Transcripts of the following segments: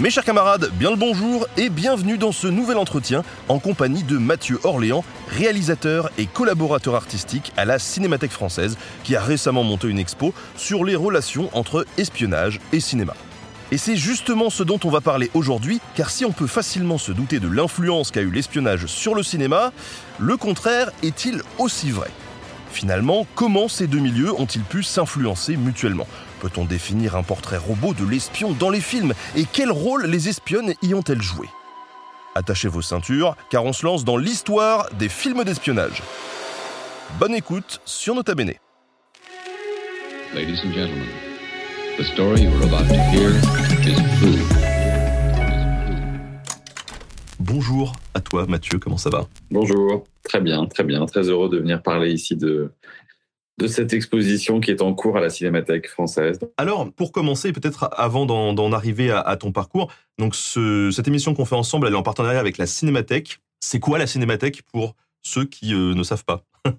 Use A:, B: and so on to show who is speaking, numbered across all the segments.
A: Mes chers camarades, bien le bonjour et bienvenue dans ce nouvel entretien en compagnie de Mathieu Orléans, réalisateur et collaborateur artistique à la Cinémathèque française, qui a récemment monté une expo sur les relations entre espionnage et cinéma. Et c'est justement ce dont on va parler aujourd'hui, car si on peut facilement se douter de l'influence qu'a eu l'espionnage sur le cinéma, le contraire est-il aussi vrai? Finalement, comment ces deux milieux ont-ils pu s'influencer mutuellement? Peut-on définir un portrait robot de l'espion dans les films Et quel rôle les espionnes y ont-elles joué? Attachez vos ceintures, car on se lance dans l'histoire des films d'espionnage. Bonne écoute sur Nota Bene.
B: Ladies and gentlemen, the story you are about to hear is true.
A: Bonjour à toi Mathieu, comment ça va?
C: Bonjour, très bien, très bien, très heureux de venir parler ici de, de cette exposition qui est en cours à la Cinémathèque française.
A: Alors, pour commencer, peut-être avant d'en arriver à, à ton parcours, donc ce- cette émission qu'on fait ensemble, elle est en partenariat avec la Cinémathèque. C'est quoi la Cinémathèque pour ceux qui euh, ne savent pas?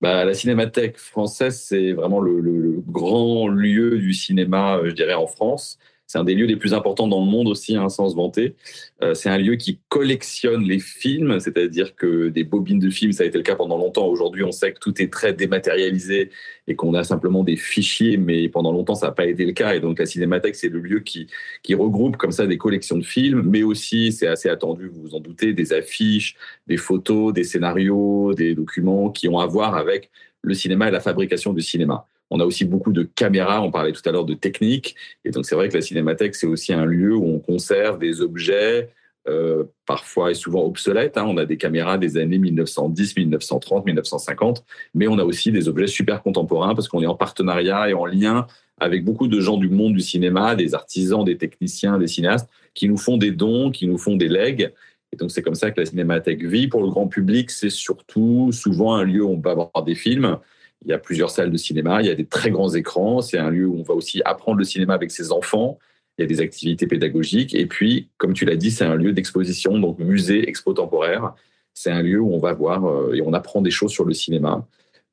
C: Bah, la Cinémathèque française, c'est vraiment le, le- le grand lieu du cinéma, euh, je dirais, en France. C'est un des lieux les plus importants dans le monde aussi, hein, sans se vanter. Euh, c'est un lieu qui collectionne les films, c'est-à-dire que des bobines de films, ça a été le cas pendant longtemps. Aujourd'hui, on sait que tout est très dématérialisé et qu'on a simplement des fichiers, mais pendant longtemps, ça n'a pas été le cas. Et donc, la Cinémathèque, c'est le lieu qui, qui regroupe comme ça des collections de films, mais aussi, c'est assez attendu, vous vous en doutez, des affiches, des photos, des scénarios, des documents qui ont à voir avec le cinéma et la fabrication du cinéma. On a aussi beaucoup de caméras, on parlait tout à l'heure de technique, et donc c'est vrai que la cinémathèque, c'est aussi un lieu où on conserve des objets, euh, parfois et souvent obsolètes. hein. On a des caméras des années 1910, 1930, 1950, mais on a aussi des objets super contemporains parce qu'on est en partenariat et en lien avec beaucoup de gens du monde du cinéma, des artisans, des techniciens, des cinéastes, qui nous font des dons, qui nous font des legs. Et donc c'est comme ça que la cinémathèque vit. Pour le grand public, c'est surtout souvent un lieu où on peut avoir des films. Il y a plusieurs salles de cinéma, il y a des très grands écrans. C'est un lieu où on va aussi apprendre le cinéma avec ses enfants. Il y a des activités pédagogiques. Et puis, comme tu l'as dit, c'est un lieu d'exposition, donc musée, expo temporaire. C'est un lieu où on va voir euh, et on apprend des choses sur le cinéma.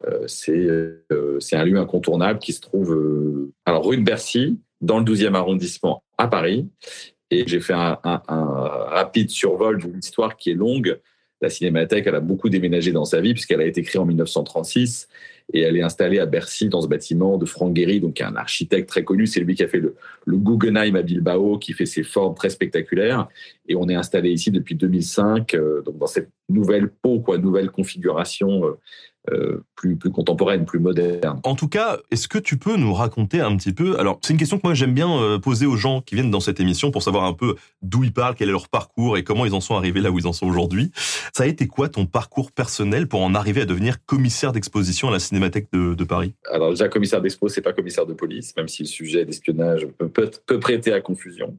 C: Euh, c'est euh, c'est un lieu incontournable qui se trouve alors rue de Bercy, dans le 12e arrondissement à Paris. Et j'ai fait un- un rapide survol d'une histoire qui est longue. La Cinémathèque, elle a beaucoup déménagé dans sa vie puisqu'elle a été créée en 1936 et elle est installée à Bercy dans ce bâtiment de Franck Guéry, donc un architecte très connu. C'est lui qui a fait le, Guggenheim à Bilbao, qui fait ses formes très spectaculaires. Et on est installé ici depuis 2005, euh, donc dans cette nouvelle peau, quoi, nouvelle configuration euh, plus, plus contemporaine, plus moderne.
A: En tout cas, est-ce que tu peux nous raconter un petit peu Alors, c'est une question que moi j'aime bien euh, poser aux gens qui viennent dans cette émission pour savoir un peu d'où ils parlent, quel est leur parcours et comment ils en sont arrivés là où ils en sont aujourd'hui. Ça a été quoi ton parcours personnel pour en arriver à devenir commissaire d'exposition à la Cinémathèque de, de Paris?
C: Alors déjà, commissaire d'expo, c'est pas commissaire de police, même si le sujet d'espionnage peut, peut, peut prêter à confusion.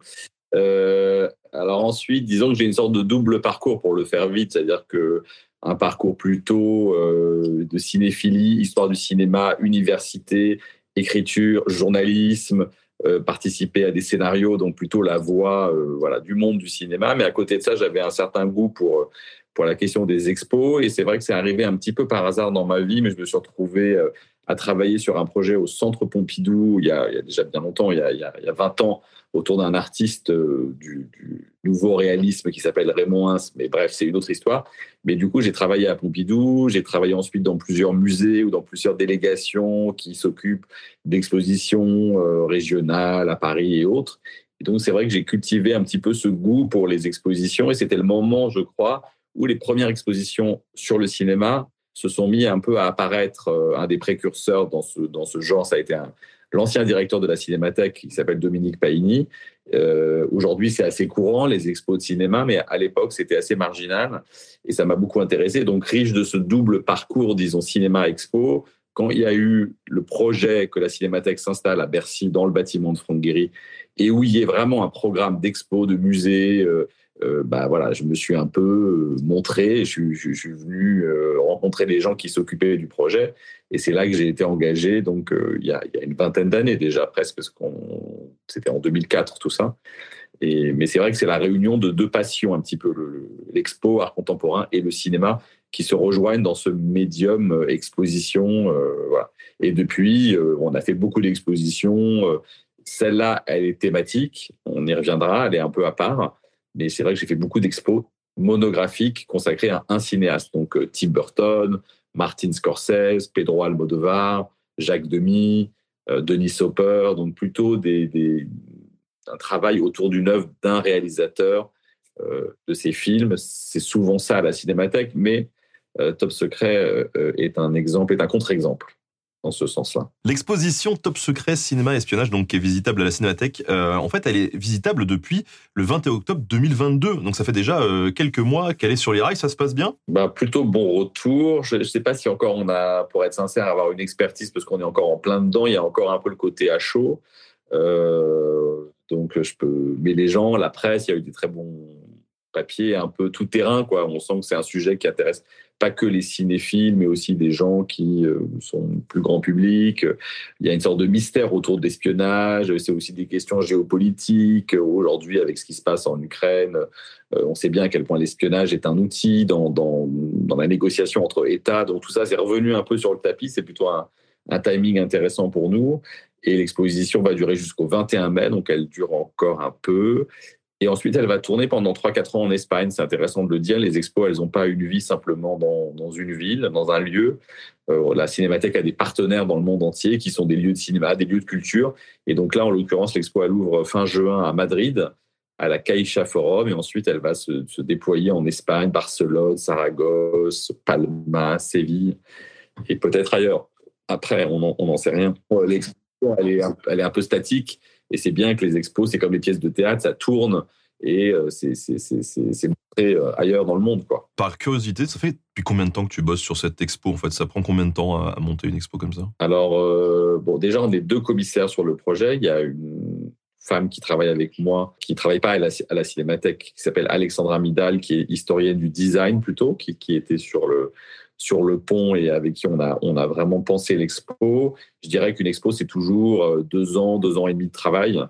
C: Euh, alors ensuite, disons que j'ai une sorte de double parcours pour le faire vite, c'est-à-dire que un parcours plutôt euh, de cinéphilie, histoire du cinéma, université, écriture, journalisme, euh, participer à des scénarios, donc plutôt la voix euh, voilà, du monde du cinéma. Mais à côté de ça, j'avais un certain goût pour, pour la question des expos. Et c'est vrai que c'est arrivé un petit peu par hasard dans ma vie, mais je me suis retrouvé à travailler sur un projet au Centre Pompidou il y a, il y a déjà bien longtemps, il y a, il y a 20 ans, autour d'un artiste euh, du, nouveau réalisme qui s'appelle Raymond Hins. Mais bref, c'est une autre histoire. Mais du coup, j'ai travaillé à Pompidou, j'ai travaillé ensuite dans plusieurs musées ou dans plusieurs délégations qui s'occupent d'expositions euh, régionales à Paris et autres. Et donc, c'est vrai que j'ai cultivé un petit peu ce goût pour les expositions et c'était le moment, je crois, où les premières expositions sur le cinéma se sont mis un peu à apparaître. Euh, un des précurseurs dans ce, dans ce genre, ça a été un, l'ancien directeur de la Cinémathèque qui s'appelle Dominique Paini. Euh, Aujourd'hui, c'est assez courant, les expos de cinéma, mais à l'époque, c'était assez marginal et ça m'a beaucoup intéressé. Donc, riche de ce double parcours, disons, cinéma-expo, quand il y a eu le projet que la Cinémathèque s'installe à Bercy dans le bâtiment de Franck Guéry et où il y ait vraiment un programme d'expo, de musée, euh, euh, bah voilà, je me suis un peu montré, je, suis- venu euh, rencontrer les gens qui s'occupaient du projet et c'est là que j'ai été engagé. Donc euh, il, y a, une vingtaine d'années déjà presque, parce qu'on c'était en 2004 tout ça. Et, mais c'est vrai que c'est la réunion de deux passions un petit peu, le- l'expo art contemporain et le cinéma qui se rejoignent dans ce médium euh, exposition. euh. Et depuis, euh, on a fait beaucoup d'expositions. euh, Celle-là, elle est thématique. On y reviendra. Elle est un peu à part. Mais c'est vrai que j'ai fait beaucoup d'expos monographiques consacrées à un cinéaste. Donc euh, Tim Burton, Martin Scorsese, Pedro Almodovar, Jacques Demy, euh, Denis Hopper. Donc plutôt des, un travail autour d'une œuvre d'un réalisateur euh, de ses films. C'est souvent ça à la cinémathèque, mais Top Secret est un exemple, est un contre-exemple dans ce sens-là.
A: L'exposition Top Secret Cinéma Espionnage, donc qui est visitable à la Cinémathèque, euh, en fait, elle est visitable depuis le 21 octobre 2022. Donc ça fait déjà euh, quelques mois qu'elle est sur les rails. Ça se passe bien?
C: Bah, plutôt bon retour. Je ne sais pas si encore on a, pour être sincère, avoir une expertise parce qu'on est encore en plein dedans. Il y a encore un peu le côté à chaud. Euh, donc je peux. Mais les gens, la presse, il y a eu des très bons papiers, un peu tout terrain, quoi. On sent que c'est un sujet qui intéresse pas que les cinéphiles, mais aussi des gens qui euh, sont plus grand public. Il y a une sorte de mystère autour de l'espionnage. C'est aussi des questions géopolitiques. Aujourd'hui, avec ce qui se passe en Ukraine, euh, on sait bien à quel point l'espionnage est un outil dans, dans, la négociation entre États. Donc tout ça, c'est revenu un peu sur le tapis. C'est plutôt un timing intéressant pour nous. Et l'exposition va durer jusqu'au 21 mai, donc elle dure encore un peu. Et ensuite, elle va tourner pendant 3-4 ans en Espagne. C'est intéressant de le dire. Les expos, elles n'ont pas une vie simplement dans, dans une ville, dans un lieu. Euh, la Cinémathèque a des partenaires dans le monde entier qui sont des lieux de cinéma, des lieux de culture. Et donc là, en l'occurrence, l'expo, elle ouvre fin juin à Madrid, à la Caixa Forum. Et ensuite, elle va se, déployer en Espagne, Barcelone, Saragosse, Palma, Séville et peut-être ailleurs. Après, on n'en sait rien. L'expo, elle est un peu statique. Et c'est bien que les expos, c'est comme les pièces de théâtre, ça tourne et euh, c'est montré euh, ailleurs dans le monde. Quoi.
A: Par curiosité, ça fait depuis combien de temps que tu bosses sur cette expo En fait, ça prend combien de temps à, monter une expo comme ça?
C: Alors, euh, bon, déjà, on est deux commissaires sur le projet. Il y a une femme qui travaille avec moi, qui travaille pas à la, à la Cinémathèque, qui s'appelle Alexandra Midal, qui est historienne du design plutôt, qui, qui était sur le sur le pont et avec qui on a, vraiment pensé l'expo. Je dirais qu'une expo, c'est toujours deux ans, deux ans et demi de travail,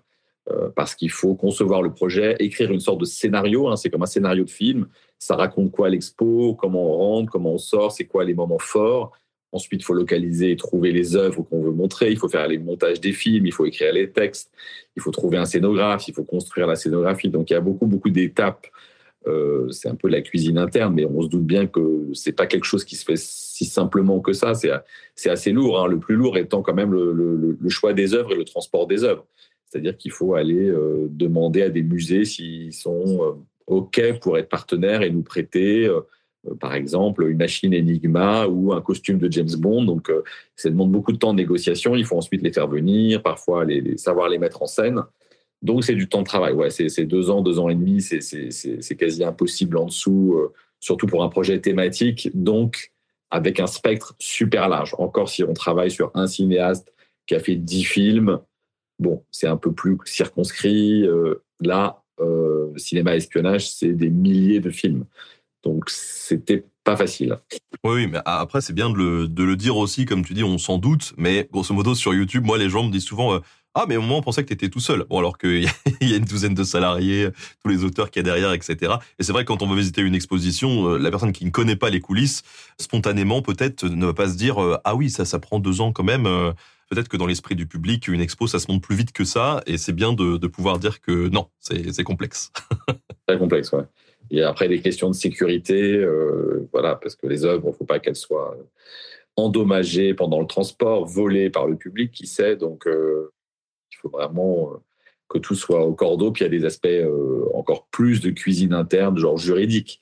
C: euh, parce qu'il faut concevoir le projet, écrire une sorte de scénario, hein, c'est comme un scénario de film. Ça raconte quoi l'expo, comment on rentre, comment on sort, c'est quoi les moments forts. Ensuite, il faut localiser et trouver les œuvres qu'on veut montrer. Il faut faire les montages des films, il faut écrire les textes, il faut trouver un scénographe, il faut construire la scénographie. Donc, il y a beaucoup, beaucoup d'étapes euh, c'est un peu la cuisine interne, mais on se doute bien que c'est pas quelque chose qui se fait si simplement que ça. C'est, assez lourd. Hein. Le plus lourd étant quand même le, choix des œuvres et le transport des œuvres. C'est-à-dire qu'il faut aller euh, demander à des musées s'ils sont euh, OK pour être partenaires et nous prêter, par exemple, une machine Enigma ou un costume de James Bond. Donc, ça demande beaucoup de temps de négociation. Il faut ensuite les faire venir, parfois les savoir les mettre en scène. Donc, c'est du temps de travail. Ouais, c'est deux ans, deux ans et demi. C'est quasi impossible en dessous, euh, surtout pour un projet thématique. Donc, avec un spectre super large. Encore si on travaille sur un cinéaste qui a fait dix films, bon, c'est un peu plus circonscrit. Euh, là, euh, cinéma espionnage, c'est des milliers de films. Donc, c'était pas facile.
A: Oui, mais après, c'est bien de le, de le, dire aussi, comme tu dis, on s'en doute. Mais grosso modo, sur YouTube, moi, les gens me disent souvent ah, mais au moment, on pensait que tu étais tout seul. Bon, alors qu'il y a une douzaine de salariés, tous les auteurs qu'il y a derrière, etc. Et c'est vrai que quand on va visiter une exposition, la personne qui ne connaît pas les coulisses, spontanément, peut-être, ne va pas se dire Ah oui, ça, ça prend deux ans quand même. Peut-être que dans l'esprit du public, une expo, ça se monte plus vite que ça. Et c'est bien de, pouvoir dire que non, c'est complexe.
C: Très complexe, ouais. Et après, des questions de sécurité, euh, voilà, parce que les œuvres, il ne faut pas qu'elles soient endommagées pendant le transport, volées par le public, qui sait. Donc, euh, il faut vraiment que tout soit au cordeau. Puis il y a des aspects euh, encore plus de cuisine interne, genre juridique.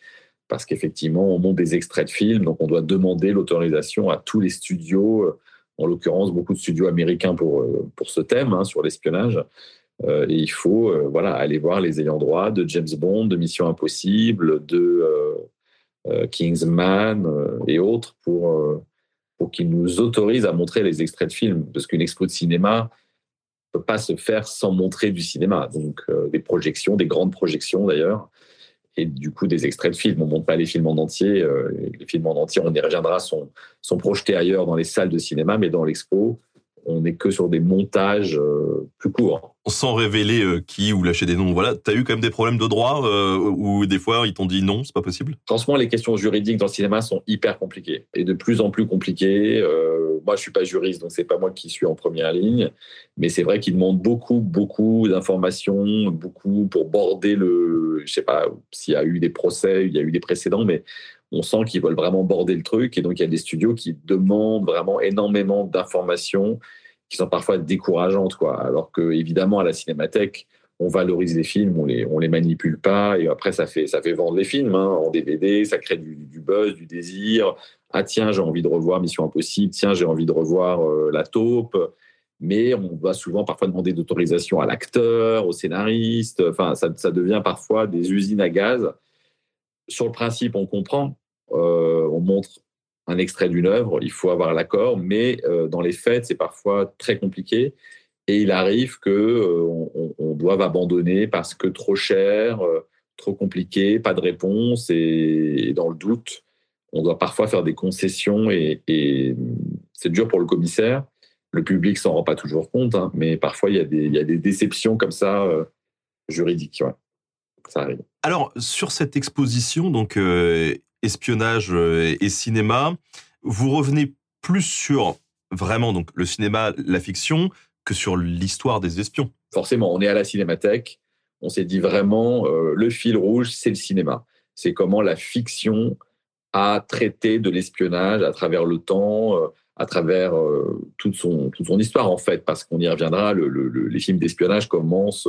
C: Parce qu'effectivement, on monte des extraits de films, donc on doit demander l'autorisation à tous les studios, en l'occurrence beaucoup de studios américains pour, pour ce thème, hein, sur l'espionnage. Euh, et il faut euh, voilà, aller voir les ayants droit de James Bond, de Mission Impossible, de euh, Kingsman et autres pour, pour qu'ils nous autorisent à montrer les extraits de films, parce qu'une expo de cinéma peut pas se faire sans montrer du cinéma. Donc euh, des projections, des grandes projections d'ailleurs, et du coup des extraits de films. On ne montre pas les films en entier. Euh, les films en entier, on y reviendra, sont, sont projetés ailleurs dans les salles de cinéma, mais dans l'expo, on n'est que sur des montages euh, plus courts.
A: Sans révéler euh, qui ou lâcher des noms, voilà. T'as eu quand même des problèmes de droit euh, ou des fois ils t'ont dit non, c'est pas possible?
C: Franchement, les questions juridiques dans le cinéma sont hyper compliquées et de plus en plus compliquées. Moi, je suis pas juriste, donc c'est pas moi qui suis en première ligne, mais c'est vrai qu'ils demandent beaucoup, beaucoup d'informations, beaucoup pour border le. Je sais pas s'il y a eu des procès, il y a eu des précédents, mais on sent qu'ils veulent vraiment border le truc. Et donc, il y a des studios qui demandent vraiment énormément d'informations qui sont parfois décourageantes. Quoi. Alors que, évidemment, à la cinémathèque, on valorise les films, on les, on les manipule pas. Et après, ça fait, ça fait vendre les films hein, en DVD, ça crée du, buzz, du désir. Ah, tiens, j'ai envie de revoir Mission Impossible. Tiens, j'ai envie de revoir euh, La Taupe. Mais on va souvent parfois demander d'autorisation à l'acteur, au scénariste. Enfin, ça, ça devient parfois des usines à gaz. Sur le principe, on comprend on montre un extrait d'une œuvre, il faut avoir l'accord, mais euh, dans les faits, c'est parfois très compliqué. Et il arrive que euh, on, doive abandonner parce que trop cher, trop compliqué, pas de réponse, et, dans le doute, on doit parfois faire des concessions, et, c'est dur pour le commissaire. Le public s'en rend pas toujours compte, hein, mais parfois il y, a des, déceptions comme ça euh, juridiques. Ça arrive.
A: Alors sur cette exposition, donc euh, espionnage euh, et cinéma, vous revenez plus sur vraiment donc le cinéma, la fiction, que sur l'histoire des espions.
C: Forcément, on est à la cinémathèque. On s'est dit vraiment, euh, le fil rouge, c'est le cinéma. C'est comment la fiction a traité de l'espionnage à travers le temps, euh, à travers toute, son, histoire, en fait, parce qu'on y reviendra. Le, les films d'espionnage commencent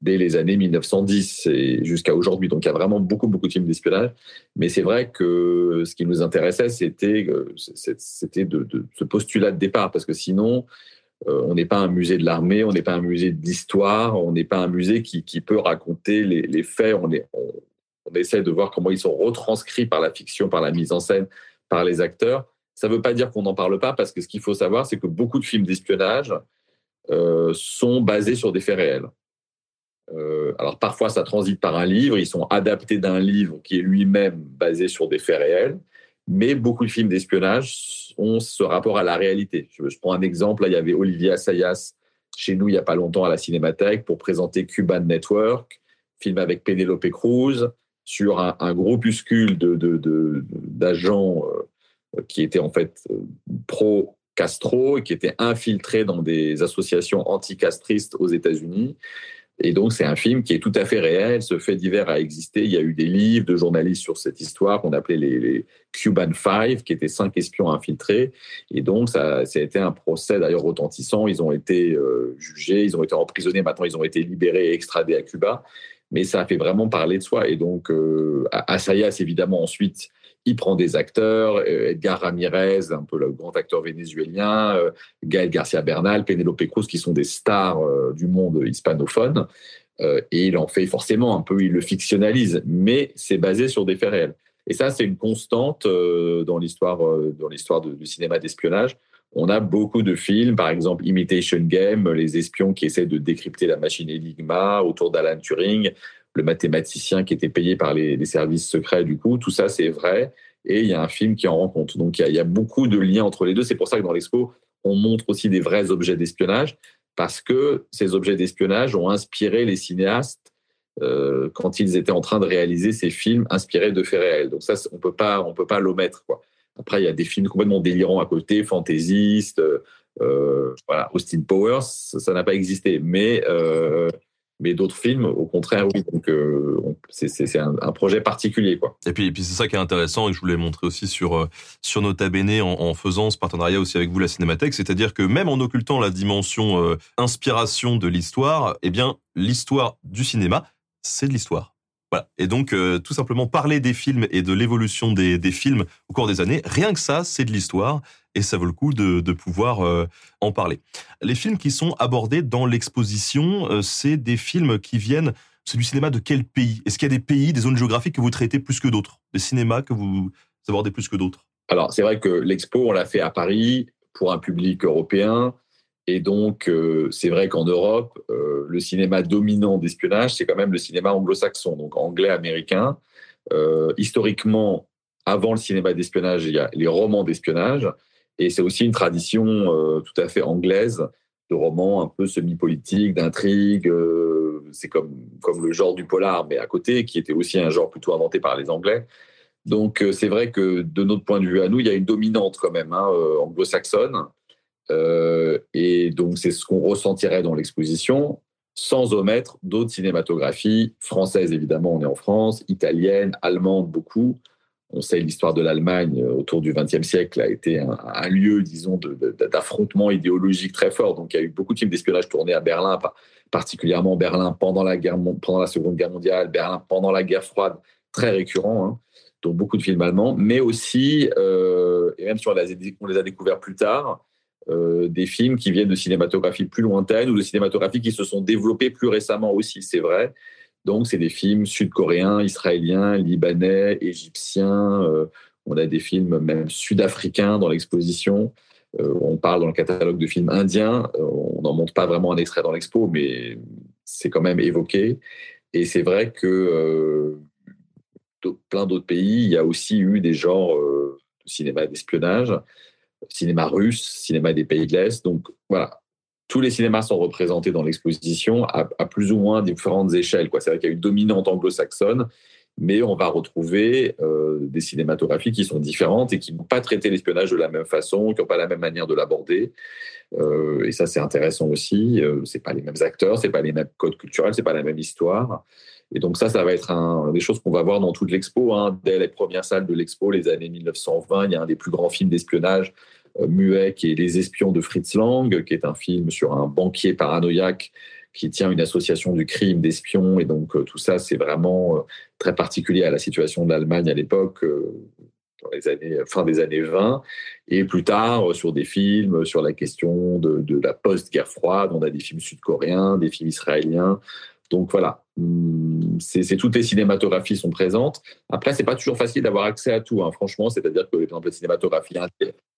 C: dès les années 1910 et jusqu'à aujourd'hui. Donc il y a vraiment beaucoup, beaucoup de films d'espionnage. Mais c'est vrai que ce qui nous intéressait, c'était, c'était de, de, ce postulat de départ, parce que sinon, euh, on n'est pas un musée de l'armée, on n'est pas un musée d'histoire, on n'est pas un musée qui, qui peut raconter les, les faits. On, on, on, essaie de voir comment ils sont retranscrits par la fiction, par la mise en scène, par les acteurs. Ça ne veut pas dire qu'on n'en parle pas, parce que ce qu'il faut savoir, c'est que beaucoup de films d'espionnage euh, sont basés sur des faits réels. Euh, alors parfois, ça transite par un livre, ils sont adaptés d'un livre qui est lui-même basé sur des faits réels, mais beaucoup de films d'espionnage ont ce rapport à la réalité. Je, prends un exemple, là, il y avait Olivier Assayas chez nous il n'y a pas longtemps à la Cinémathèque pour présenter Cuban Network, film avec Penelope Cruz, sur un, un groupuscule d'agents de, de, euh, qui étaient en fait pro Castro et qui étaient infiltrés dans des associations anticastristes aux États-Unis et donc, c'est un film qui est tout à fait réel. Ce fait divers a existé. Il y a eu des livres de journalistes sur cette histoire qu'on appelait les, Cuban Five, qui étaient cinq espions infiltrés. Et donc, ça, ça a été un procès d'ailleurs retentissant. Ils ont été euh, jugés, ils ont été emprisonnés. Maintenant, ils ont été libérés et extradés à Cuba. Mais ça a fait vraiment parler de soi. Et donc, euh, Assayas, évidemment, ensuite, il prend des acteurs, euh, Edgar Ramirez, un peu le grand acteur vénézuélien, euh, Gaël Garcia Bernal, Penelope Cruz, qui sont des stars euh, du monde hispanophone. Et il en fait forcément un peu, il le fictionnalise, mais c'est basé sur des faits réels. Et ça, c'est une constante dans l'histoire dans l'histoire du cinéma d'espionnage. On a beaucoup de films, par exemple Imitation Game, les espions qui essaient de décrypter la machine Enigma autour d'Alan Turing, le mathématicien qui était payé par les, services secrets, du coup, tout ça c'est vrai. Et il y a un film qui en rend compte. Donc il y, a, beaucoup de liens entre les deux. C'est pour ça que dans l'expo, on montre aussi des vrais objets d'espionnage, parce que ces objets d'espionnage ont inspiré les cinéastes euh, quand ils étaient en train de réaliser ces films inspirés de faits réels. Donc ça, on peut pas, peut pas l'omettre. Après, il y a des films complètement délirants à côté, fantaisistes. Euh, voilà, Austin Powers, ça n'a pas existé, mais euh, mais d'autres films, au contraire, oui. Donc, euh, c'est un, projet particulier, quoi.
A: Et puis, et puis c'est ça qui est intéressant et que je voulais montrer aussi sur euh, sur Nota Bene en, en, faisant ce partenariat aussi avec vous, la Cinémathèque, c'est-à-dire que même en occultant la dimension euh, inspiration de l'histoire, eh bien, l'histoire du cinéma, c'est de l'histoire. Voilà. Et donc, euh, tout simplement parler des films et de l'évolution des, films au cours des années, rien que ça, c'est de l'histoire et ça vaut le coup de, de pouvoir euh, en parler. Les films qui sont abordés dans l'exposition, euh, c'est des films qui viennent. C'est du cinéma de quel pays? Est-ce qu'il y a des pays, des zones géographiques que vous traitez plus que d'autres? Des cinémas que vous abordez plus que d'autres?
C: Alors, c'est vrai que l'expo, on l'a fait à Paris pour un public européen. Et donc, euh, c'est vrai qu'en Europe, euh, le cinéma dominant d'espionnage, c'est quand même le cinéma anglo-saxon, donc anglais-américain. Euh, historiquement, avant le cinéma d'espionnage, il y a les romans d'espionnage. Et c'est aussi une tradition tout à fait anglaise de romans un peu semi-politiques, d'intrigues. c'est comme, comme le genre du polar, mais à côté, qui était aussi un genre plutôt inventé par les Anglais. Donc, c'est vrai que de notre point de vue à nous, il y a une dominante quand même hein, anglo-saxonne. Euh, et donc, c'est ce qu'on ressentirait dans l'exposition, sans omettre d'autres cinématographies françaises, évidemment, on est en France, italienne, allemande, beaucoup. On sait l'histoire de l'Allemagne euh, autour du XXe siècle a été un, lieu, disons, d'affrontement idéologique très fort. Donc, il y a eu beaucoup de films d'espionnage tournés à Berlin, particulièrement Berlin pendant la, guerre, pendant la Seconde Guerre mondiale, Berlin pendant la guerre froide, très récurrent. Hein. donc, beaucoup de films allemands, mais aussi, euh, et même si on les a découverts plus tard, euh, des films qui viennent de cinématographie plus lointaine ou de cinématographie qui se sont développés plus récemment aussi, c'est vrai. Donc, c'est des films sud-coréens, israéliens, libanais, égyptiens. Euh, on a des films même sud-africains dans l'exposition. Euh, on parle dans le catalogue de films indiens. on n'en montre pas vraiment un extrait dans l'expo, mais c'est quand même évoqué. Et c'est vrai que plein d'autres pays, il y a aussi eu des genres de cinéma d'espionnage cinéma russe, cinéma des pays de l'Est. Donc voilà, tous les cinémas sont représentés dans l'exposition à, plus ou moins différentes échelles. C'est vrai qu'il y a une dominante anglo-saxonne, mais on va retrouver euh, des cinématographies qui sont différentes et qui n'ont pas traité l'espionnage de la même façon, qui n'ont pas la même manière de l'aborder. Euh, et ça, c'est intéressant aussi. Euh, c'est pas les mêmes acteurs, c'est pas les mêmes codes culturels, c'est pas la même histoire. Et donc ça, ça va être des choses qu'on va voir dans toute l'expo. Hein. Dès les premières salles de l'expo, les années 1920, il y a un des plus grands films d'espionnage euh, muet qui est Les Espions de Fritz Lang, qui est un film sur un banquier paranoïaque qui tient une association du crime d'espions. Et donc euh, tout ça, c'est vraiment euh, très particulier à la situation de l'Allemagne à l'époque. fin des années 20, et plus tard sur des films sur la question de la post-guerre froide. On a des films sud-coréens, des films israéliens, donc voilà, hum, c'est toutes les cinématographies sont présentes. Après, c'est pas toujours facile d'avoir accès à tout, hein, franchement. C'est-à-dire que, par exemple, les cinématographies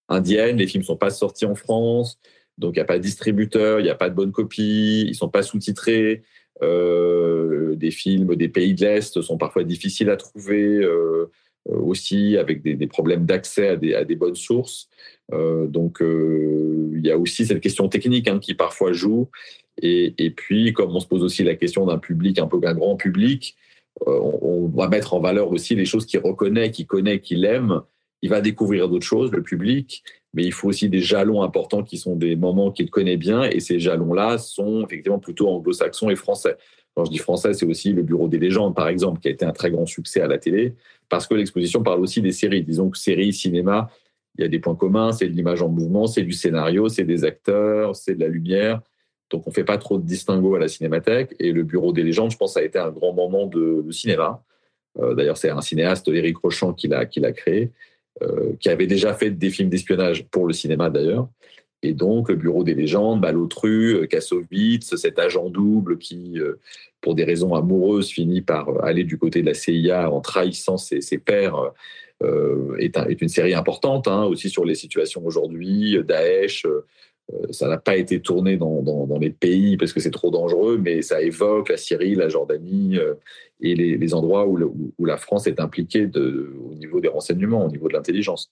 C: indiennes, les films sont pas sortis en France, donc il n'y a pas de distributeur, il n'y a pas de bonne copie, ils sont pas sous-titrés. Euh, des films des pays de l'Est sont parfois difficiles à trouver euh, aussi, avec des, problèmes d'accès à des, à des, bonnes sources. Euh, donc, il y a aussi cette question technique hein, qui parfois joue. Et, puis, comme on se pose aussi la question d'un public, un peu un grand public, euh, on, va mettre en valeur aussi les choses qu'il reconnaît, qu'il connaît, qu'il aime. Il va découvrir d'autres choses, le public, mais il faut aussi des jalons importants qui sont des moments qu'il connaît bien. Et ces jalons-là sont effectivement plutôt anglo-saxons et français. Quand je dis français, c'est aussi le Bureau des légendes, par exemple, qui a été un très grand succès à la télé, parce que l'exposition parle aussi des séries. Disons que séries, cinéma, il y a des points communs, c'est de l'image en mouvement, c'est du scénario, c'est des acteurs, c'est de la lumière. Donc, on ne fait pas trop de distinguo à la cinémathèque. Et le Bureau des légendes, je pense, a été un grand moment de, cinéma. Euh, d'ailleurs, c'est un cinéaste, Éric Rochant, qui l'a, créé, euh, qui avait déjà fait des films d'espionnage pour le cinéma, d'ailleurs. Et donc, le Bureau des légendes, Malotru, Kassovitz, cet agent double qui, euh, pour des raisons amoureuses, finit par aller du côté de la CIA en trahissant ses, pères, est, une série importante hein, aussi sur les situations aujourd'hui, Daesh, euh, ça n'a pas été tourné dans, les pays parce que c'est trop dangereux, mais ça évoque la Syrie, la Jordanie euh, et les, endroits où, la France est impliquée au niveau des renseignements, au niveau de l'intelligence.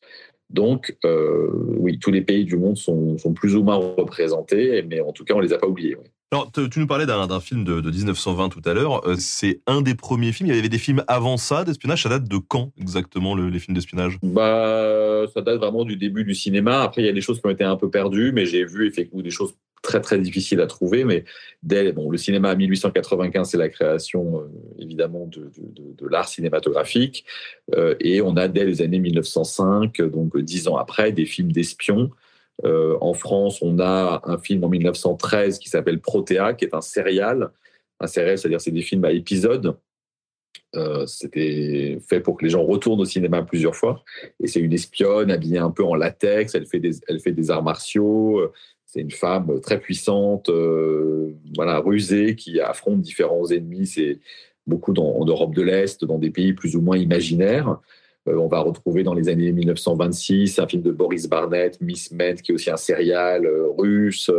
C: Donc, euh, oui, tous les pays du monde sont, plus ou moins représentés, mais en tout cas, on ne les a pas oubliés.
A: Alors, tu nous parlais d'un film de, 1920 tout à l'heure. Euh, c'est un des premiers films. Il y avait des films avant ça d'espionnage. Ça date de quand exactement les films d'espionnage?
C: Bah, ça date vraiment du début du cinéma. Après, il y a des choses qui ont été un peu perdues, mais j'ai vu effectivement des choses très très difficiles à trouver. Mais dès bon, le cinéma à 1895, c'est la création euh, évidemment de, l'art cinématographique, euh, et on a dès les années 1905, donc dix ans après, des films d'espions. Euh, en France, on a un film en 1913 qui s'appelle Protea, qui est un serial. Un serial, c'est-à-dire c'est des films à épisodes. Euh, c'était fait pour que les gens retournent au cinéma plusieurs fois. Et c'est une espionne habillée un peu en latex. Elle fait des, elle fait des arts martiaux. C'est une femme très puissante, euh, voilà, rusée, qui affronte différents ennemis. C'est beaucoup dans, en Europe de l'Est, dans des pays plus ou moins imaginaires. On va retrouver dans les années 1926 un film de Boris Barnett, Miss Med, qui est aussi un serial russe,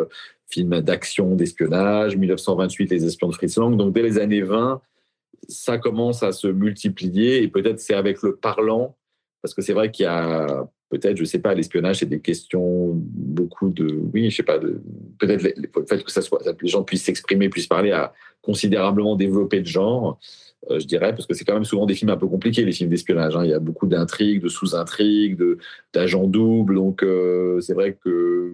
C: film d'action, d'espionnage. 1928, Les espions de Fritz Lang. Donc dès les années 20, ça commence à se multiplier et peut-être c'est avec le parlant, parce que c'est vrai qu'il y a peut-être, je sais pas, l'espionnage, c'est des questions, beaucoup de, oui, je sais pas, peut-être le fait que ça soit, les gens puissent s'exprimer, puissent parler, a considérablement développé de genre, euh, je dirais, parce que c'est quand même souvent des films un peu compliqués, les films d'espionnage. Hein. Il y a beaucoup d'intrigues, de sous-intrigues, d'agents doubles, donc euh, c'est vrai que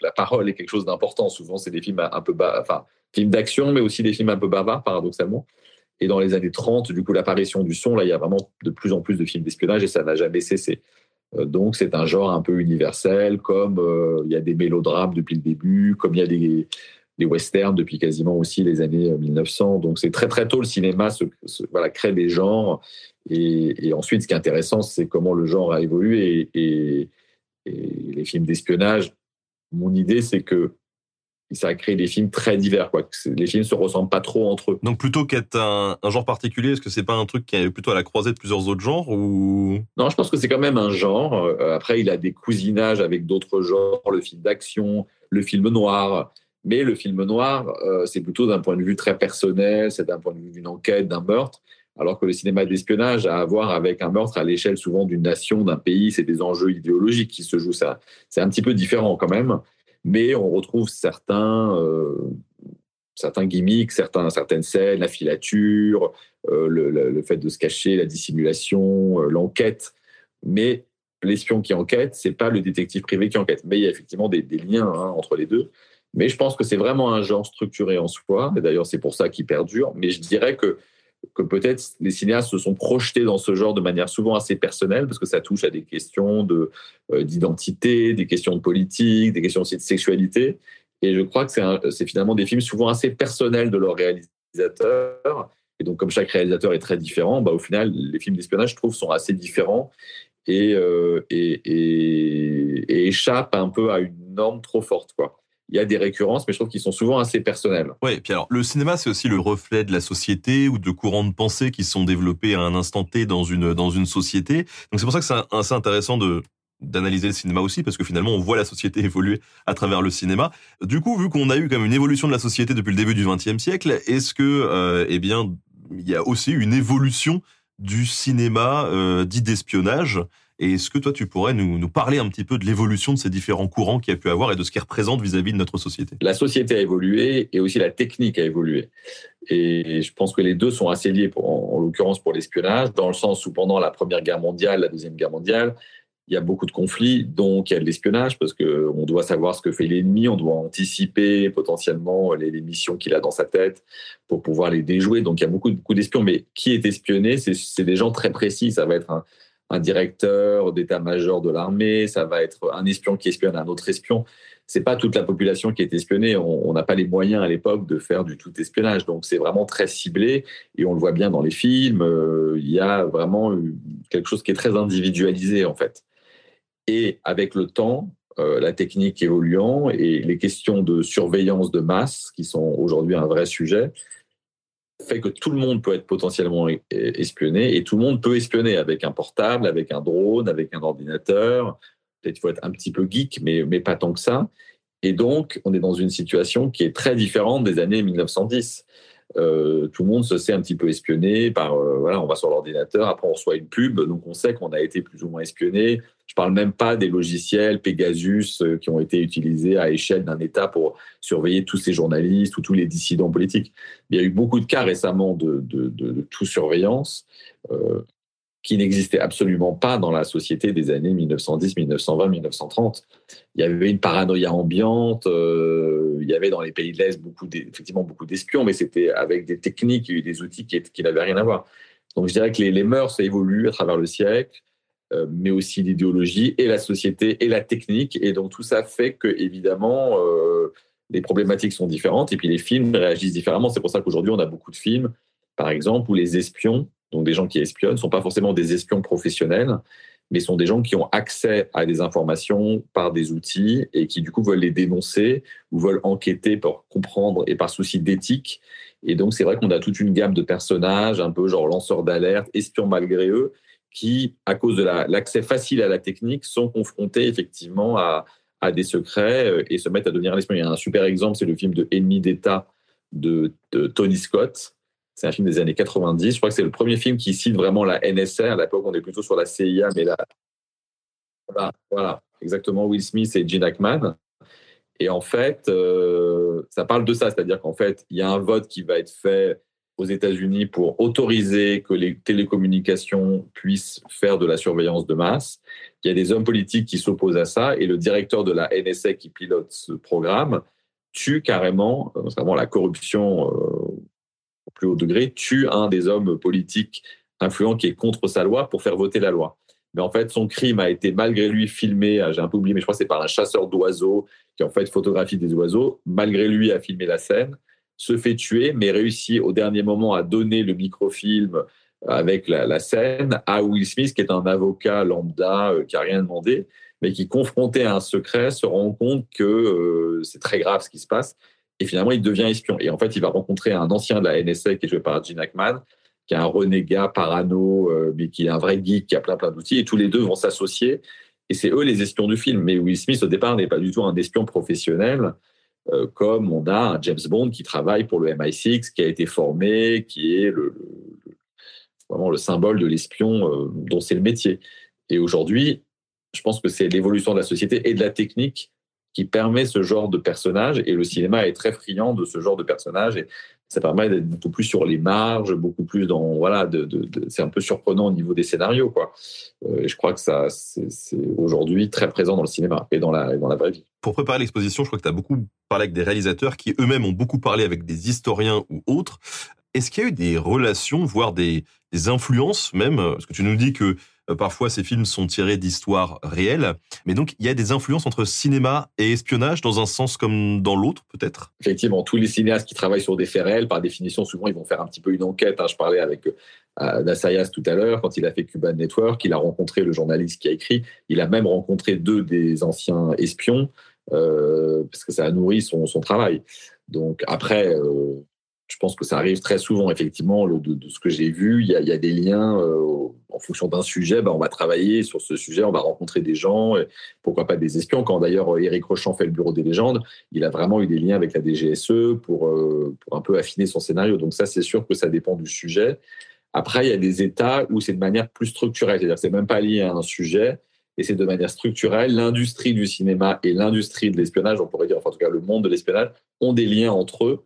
C: la parole est quelque chose d'important. Souvent, c'est des films un peu bas, enfin, films d'action, mais aussi des films un peu bavards, paradoxalement. Et dans les années 30, du coup, l'apparition du son, là, il y a vraiment de plus en plus de films d'espionnage et ça n'a jamais cessé. Euh, donc, c'est un genre un peu universel, comme euh, il y a des mélodrames depuis le début, comme il y a des, des westerns depuis quasiment aussi les années 1900. Donc, c'est très, très tôt, le cinéma se, voilà, crée des genres. Et, et, ensuite, ce qui est intéressant, c'est comment le genre a évolué. Et, et les films d'espionnage, mon idée, c'est que ça a créé des films très divers. Quoi. Les films se ressemblent pas trop entre eux.
A: Donc plutôt qu'être un, genre particulier, est-ce que c'est pas un truc qui est plutôt à la croisée de plusieurs autres genres ou?
C: Non, je pense que c'est quand même un genre. Euh, après, il a des cousinages avec d'autres genres, le film d'action, le film noir. Mais le film noir, euh, c'est plutôt d'un point de vue très personnel, c'est d'un point de vue d'une enquête, d'un meurtre. Alors que le cinéma d'espionnage a à voir avec un meurtre à l'échelle souvent d'une nation, d'un pays, c'est des enjeux idéologiques qui se jouent. Ça, c'est un petit peu différent quand même mais on retrouve certains, euh, certains gimmicks, certains, certaines scènes, la filature, euh, le, fait de se cacher, la dissimulation, l'enquête. Mais l'espion qui enquête, c'est pas le détective privé qui enquête. Mais il y a effectivement des, liens hein, entre les deux. Mais je pense que c'est vraiment un genre structuré en soi. Et d'ailleurs, c'est pour ça qu'il perdure. Mais je dirais que que peut-être les cinéastes se sont projetés dans ce genre de manière souvent assez personnelle, parce que ça touche à des questions de, euh, d'identité, des questions de politique, des questions aussi de sexualité. Et je crois que c'est, finalement des films souvent assez personnels de leurs réalisateurs. Et donc, comme chaque réalisateur est très différent, bah, au final, les films d'espionnage, je trouve, sont assez différents et, euh, et, échappent un peu à une norme trop forte. Quoi il y a des récurrences, mais je trouve qu'ils sont souvent assez personnels.
A: Oui, et puis alors, le cinéma, c'est aussi le reflet de la société ou de courants de pensée qui sont développés à un instant T dans une, dans une société. Donc c'est pour ça que c'est assez intéressant de d'analyser le cinéma aussi, parce que finalement, on voit la société évoluer à travers le cinéma. Du coup, vu qu'on a eu même une évolution de la société depuis le début du XXe siècle, est-ce que, euh, eh bien, il y a aussi une évolution du cinéma euh, dit d'espionnage et est-ce que toi, tu pourrais nous, parler un petit peu de l'évolution de ces différents courants qu'il y a pu avoir et de ce qu'ils représentent vis-à-vis de notre société?
C: La société a évolué et aussi la technique a évolué. Et je pense que les deux sont assez liés, en, l'occurrence pour l'espionnage, dans le sens où pendant la Première Guerre mondiale, la Deuxième Guerre mondiale, il y a beaucoup de conflits, donc il y a de l'espionnage, parce qu'on doit savoir ce que fait l'ennemi, on doit anticiper potentiellement les, les missions qu'il a dans sa tête pour pouvoir les déjouer. Donc il y a beaucoup, beaucoup d'espions. Mais qui est espionné C'est des gens très précis. Ça va être un, un directeur d'état-major de l'armée, ça va être un espion qui espionne un autre espion. C'est pas toute la population qui est espionnée. On n'a pas les moyens à l'époque de faire du tout espionnage. Donc c'est vraiment très ciblé et on le voit bien dans les films. Euh, il y a vraiment quelque chose qui est très individualisé en fait. Et avec le temps, euh, la technique évoluant et les questions de surveillance de masse qui sont aujourd'hui un vrai sujet, fait que tout le monde peut être potentiellement espionné et tout le monde peut espionner avec un portable, avec un drone, avec un ordinateur. Peut-être qu'il faut être un petit peu geek, mais, mais pas tant que ça. Et donc, on est dans une situation qui est très différente des années 1910. Euh, tout le monde se sait un petit peu espionné par euh, voilà on va sur l'ordinateur après on reçoit une pub donc on sait qu'on a été plus ou moins espionné. Je parle même pas des logiciels Pegasus euh, qui ont été utilisés à échelle d'un État pour surveiller tous ces journalistes ou tous les dissidents politiques. Il y a eu beaucoup de cas récemment de, de, de, de tout surveillance qui n'existait absolument pas dans la société des années 1910, 1920, 1930. Il y avait une paranoïa ambiante, euh, il y avait dans les pays de l'Est beaucoup effectivement beaucoup d'espions, mais c'était avec des techniques et des outils qui, n'avaient rien à voir. Donc je dirais que les, les mœurs évoluent à travers le siècle, euh, mais aussi l'idéologie et la société et la technique. Et donc tout ça fait que, évidemment, euh, les problématiques sont différentes et puis les films réagissent différemment. C'est pour ça qu'aujourd'hui, on a beaucoup de films, par exemple, où les espions donc des gens qui espionnent, ne sont pas forcément des espions professionnels, mais sont des gens qui ont accès à des informations par des outils et qui du coup veulent les dénoncer ou veulent enquêter pour comprendre et par souci d'éthique. Et donc c'est vrai qu'on a toute une gamme de personnages, un peu genre lanceurs d'alerte, espions malgré eux, qui, à cause de l'accès facile à la technique, sont confrontés effectivement à, des secrets euh, et se mettent à devenir l'espion. Il y a un super exemple, c'est le film de Ennemi d'État de, Tony Scott. C'est un film des années 90. Je crois que c'est le premier film qui cite vraiment la NSR. À l'époque, on est plutôt sur la CIA, mais là, voilà, exactement, Will Smith et Gene Hackman. Et en fait, euh, ça parle de ça, c'est-à-dire qu'en fait, il y a un vote qui va être fait aux États-Unis pour autoriser que les télécommunications puissent faire de la surveillance de masse. Il y a des hommes politiques qui s'opposent à ça et le directeur de la NSA qui pilote ce programme tue carrément, euh, vraiment la corruption euh, au plus haut degré, tue un des hommes politiques influents qui est contre sa loi pour faire voter la loi. Mais en fait, son crime a été malgré lui filmé, j'ai un peu oublié, mais je crois que c'est par un chasseur d'oiseaux qui en fait photographie des oiseaux. Malgré lui, a filmé la scène se fait tuer, mais réussit au dernier moment à donner le microfilm avec la, scène à Will Smith, qui est un avocat lambda euh, qui a rien demandé, mais qui, confronté à un secret, se rend compte que euh, c'est très grave ce qui se passe. Et finalement, il devient espion. Et en fait, il va rencontrer un ancien de la NSA qui est joué par Gene Hackman, qui est un renégat parano, euh, mais qui est un vrai geek, qui a plein plein d'outils. Et tous les deux vont s'associer. Et c'est eux les espions du film. Mais Will Smith, au départ, n'est pas du tout un espion professionnel. Euh, comme on a un James Bond qui travaille pour le MI6, qui a été formé, qui est le, vraiment le symbole de l'espion euh, dont c'est le métier. Et aujourd'hui, je pense que c'est l'évolution de la société et de la technique qui permet ce genre de personnage. Et le cinéma est très friand de ce genre de personnage. Et ça permet d'être beaucoup plus sur les marges, beaucoup plus dans voilà, c'est un peu surprenant au niveau des scénarios quoi. Euh, et je crois que ça c'est aujourd'hui très présent dans le cinéma et dans la dans la vraie vie.
A: Pour préparer l'exposition, je crois que tu as beaucoup parlé avec des réalisateurs qui eux-mêmes ont beaucoup parlé avec des historiens ou autres. Est-ce qu'il y a eu des relations, voire des, des influences même? Parce que tu nous dis que parfois, ces films sont tirés d'histoires réelles. Mais donc, il y a des influences entre cinéma et espionnage dans un sens comme dans l'autre, peut-être?
C: Effectivement, tous les cinéastes qui travaillent sur des faits réels, par définition, souvent, ils vont faire un petit peu une enquête. Hein. Je parlais avec euh, Nassayas tout à l'heure, quand il a fait Cuban Network, il a rencontré le journaliste qui a écrit. Il a même rencontré deux des anciens espions, euh, parce que ça a nourri son, travail. Donc, après, je pense que ça arrive très souvent, effectivement, de, ce que j'ai vu. Il y, a, des liens euh, en fonction d'un sujet. Ben, on va travailler sur ce sujet, on va rencontrer des gens, pourquoi pas des espions. Quand d'ailleurs Éric Rochant fait le bureau des légendes, il a vraiment eu des liens avec la DGSE pour, euh, pour un peu affiner son scénario. Donc, ça, c'est sûr que ça dépend du sujet. Après, il y a des états où c'est de manière plus structurelle, c'est-à-dire que c'est même pas lié à un sujet, et c'est de manière structurelle. L'industrie du cinéma et l'industrie de l'espionnage, on pourrait dire, enfin, en tout cas, le monde de l'espionnage, ont des liens entre eux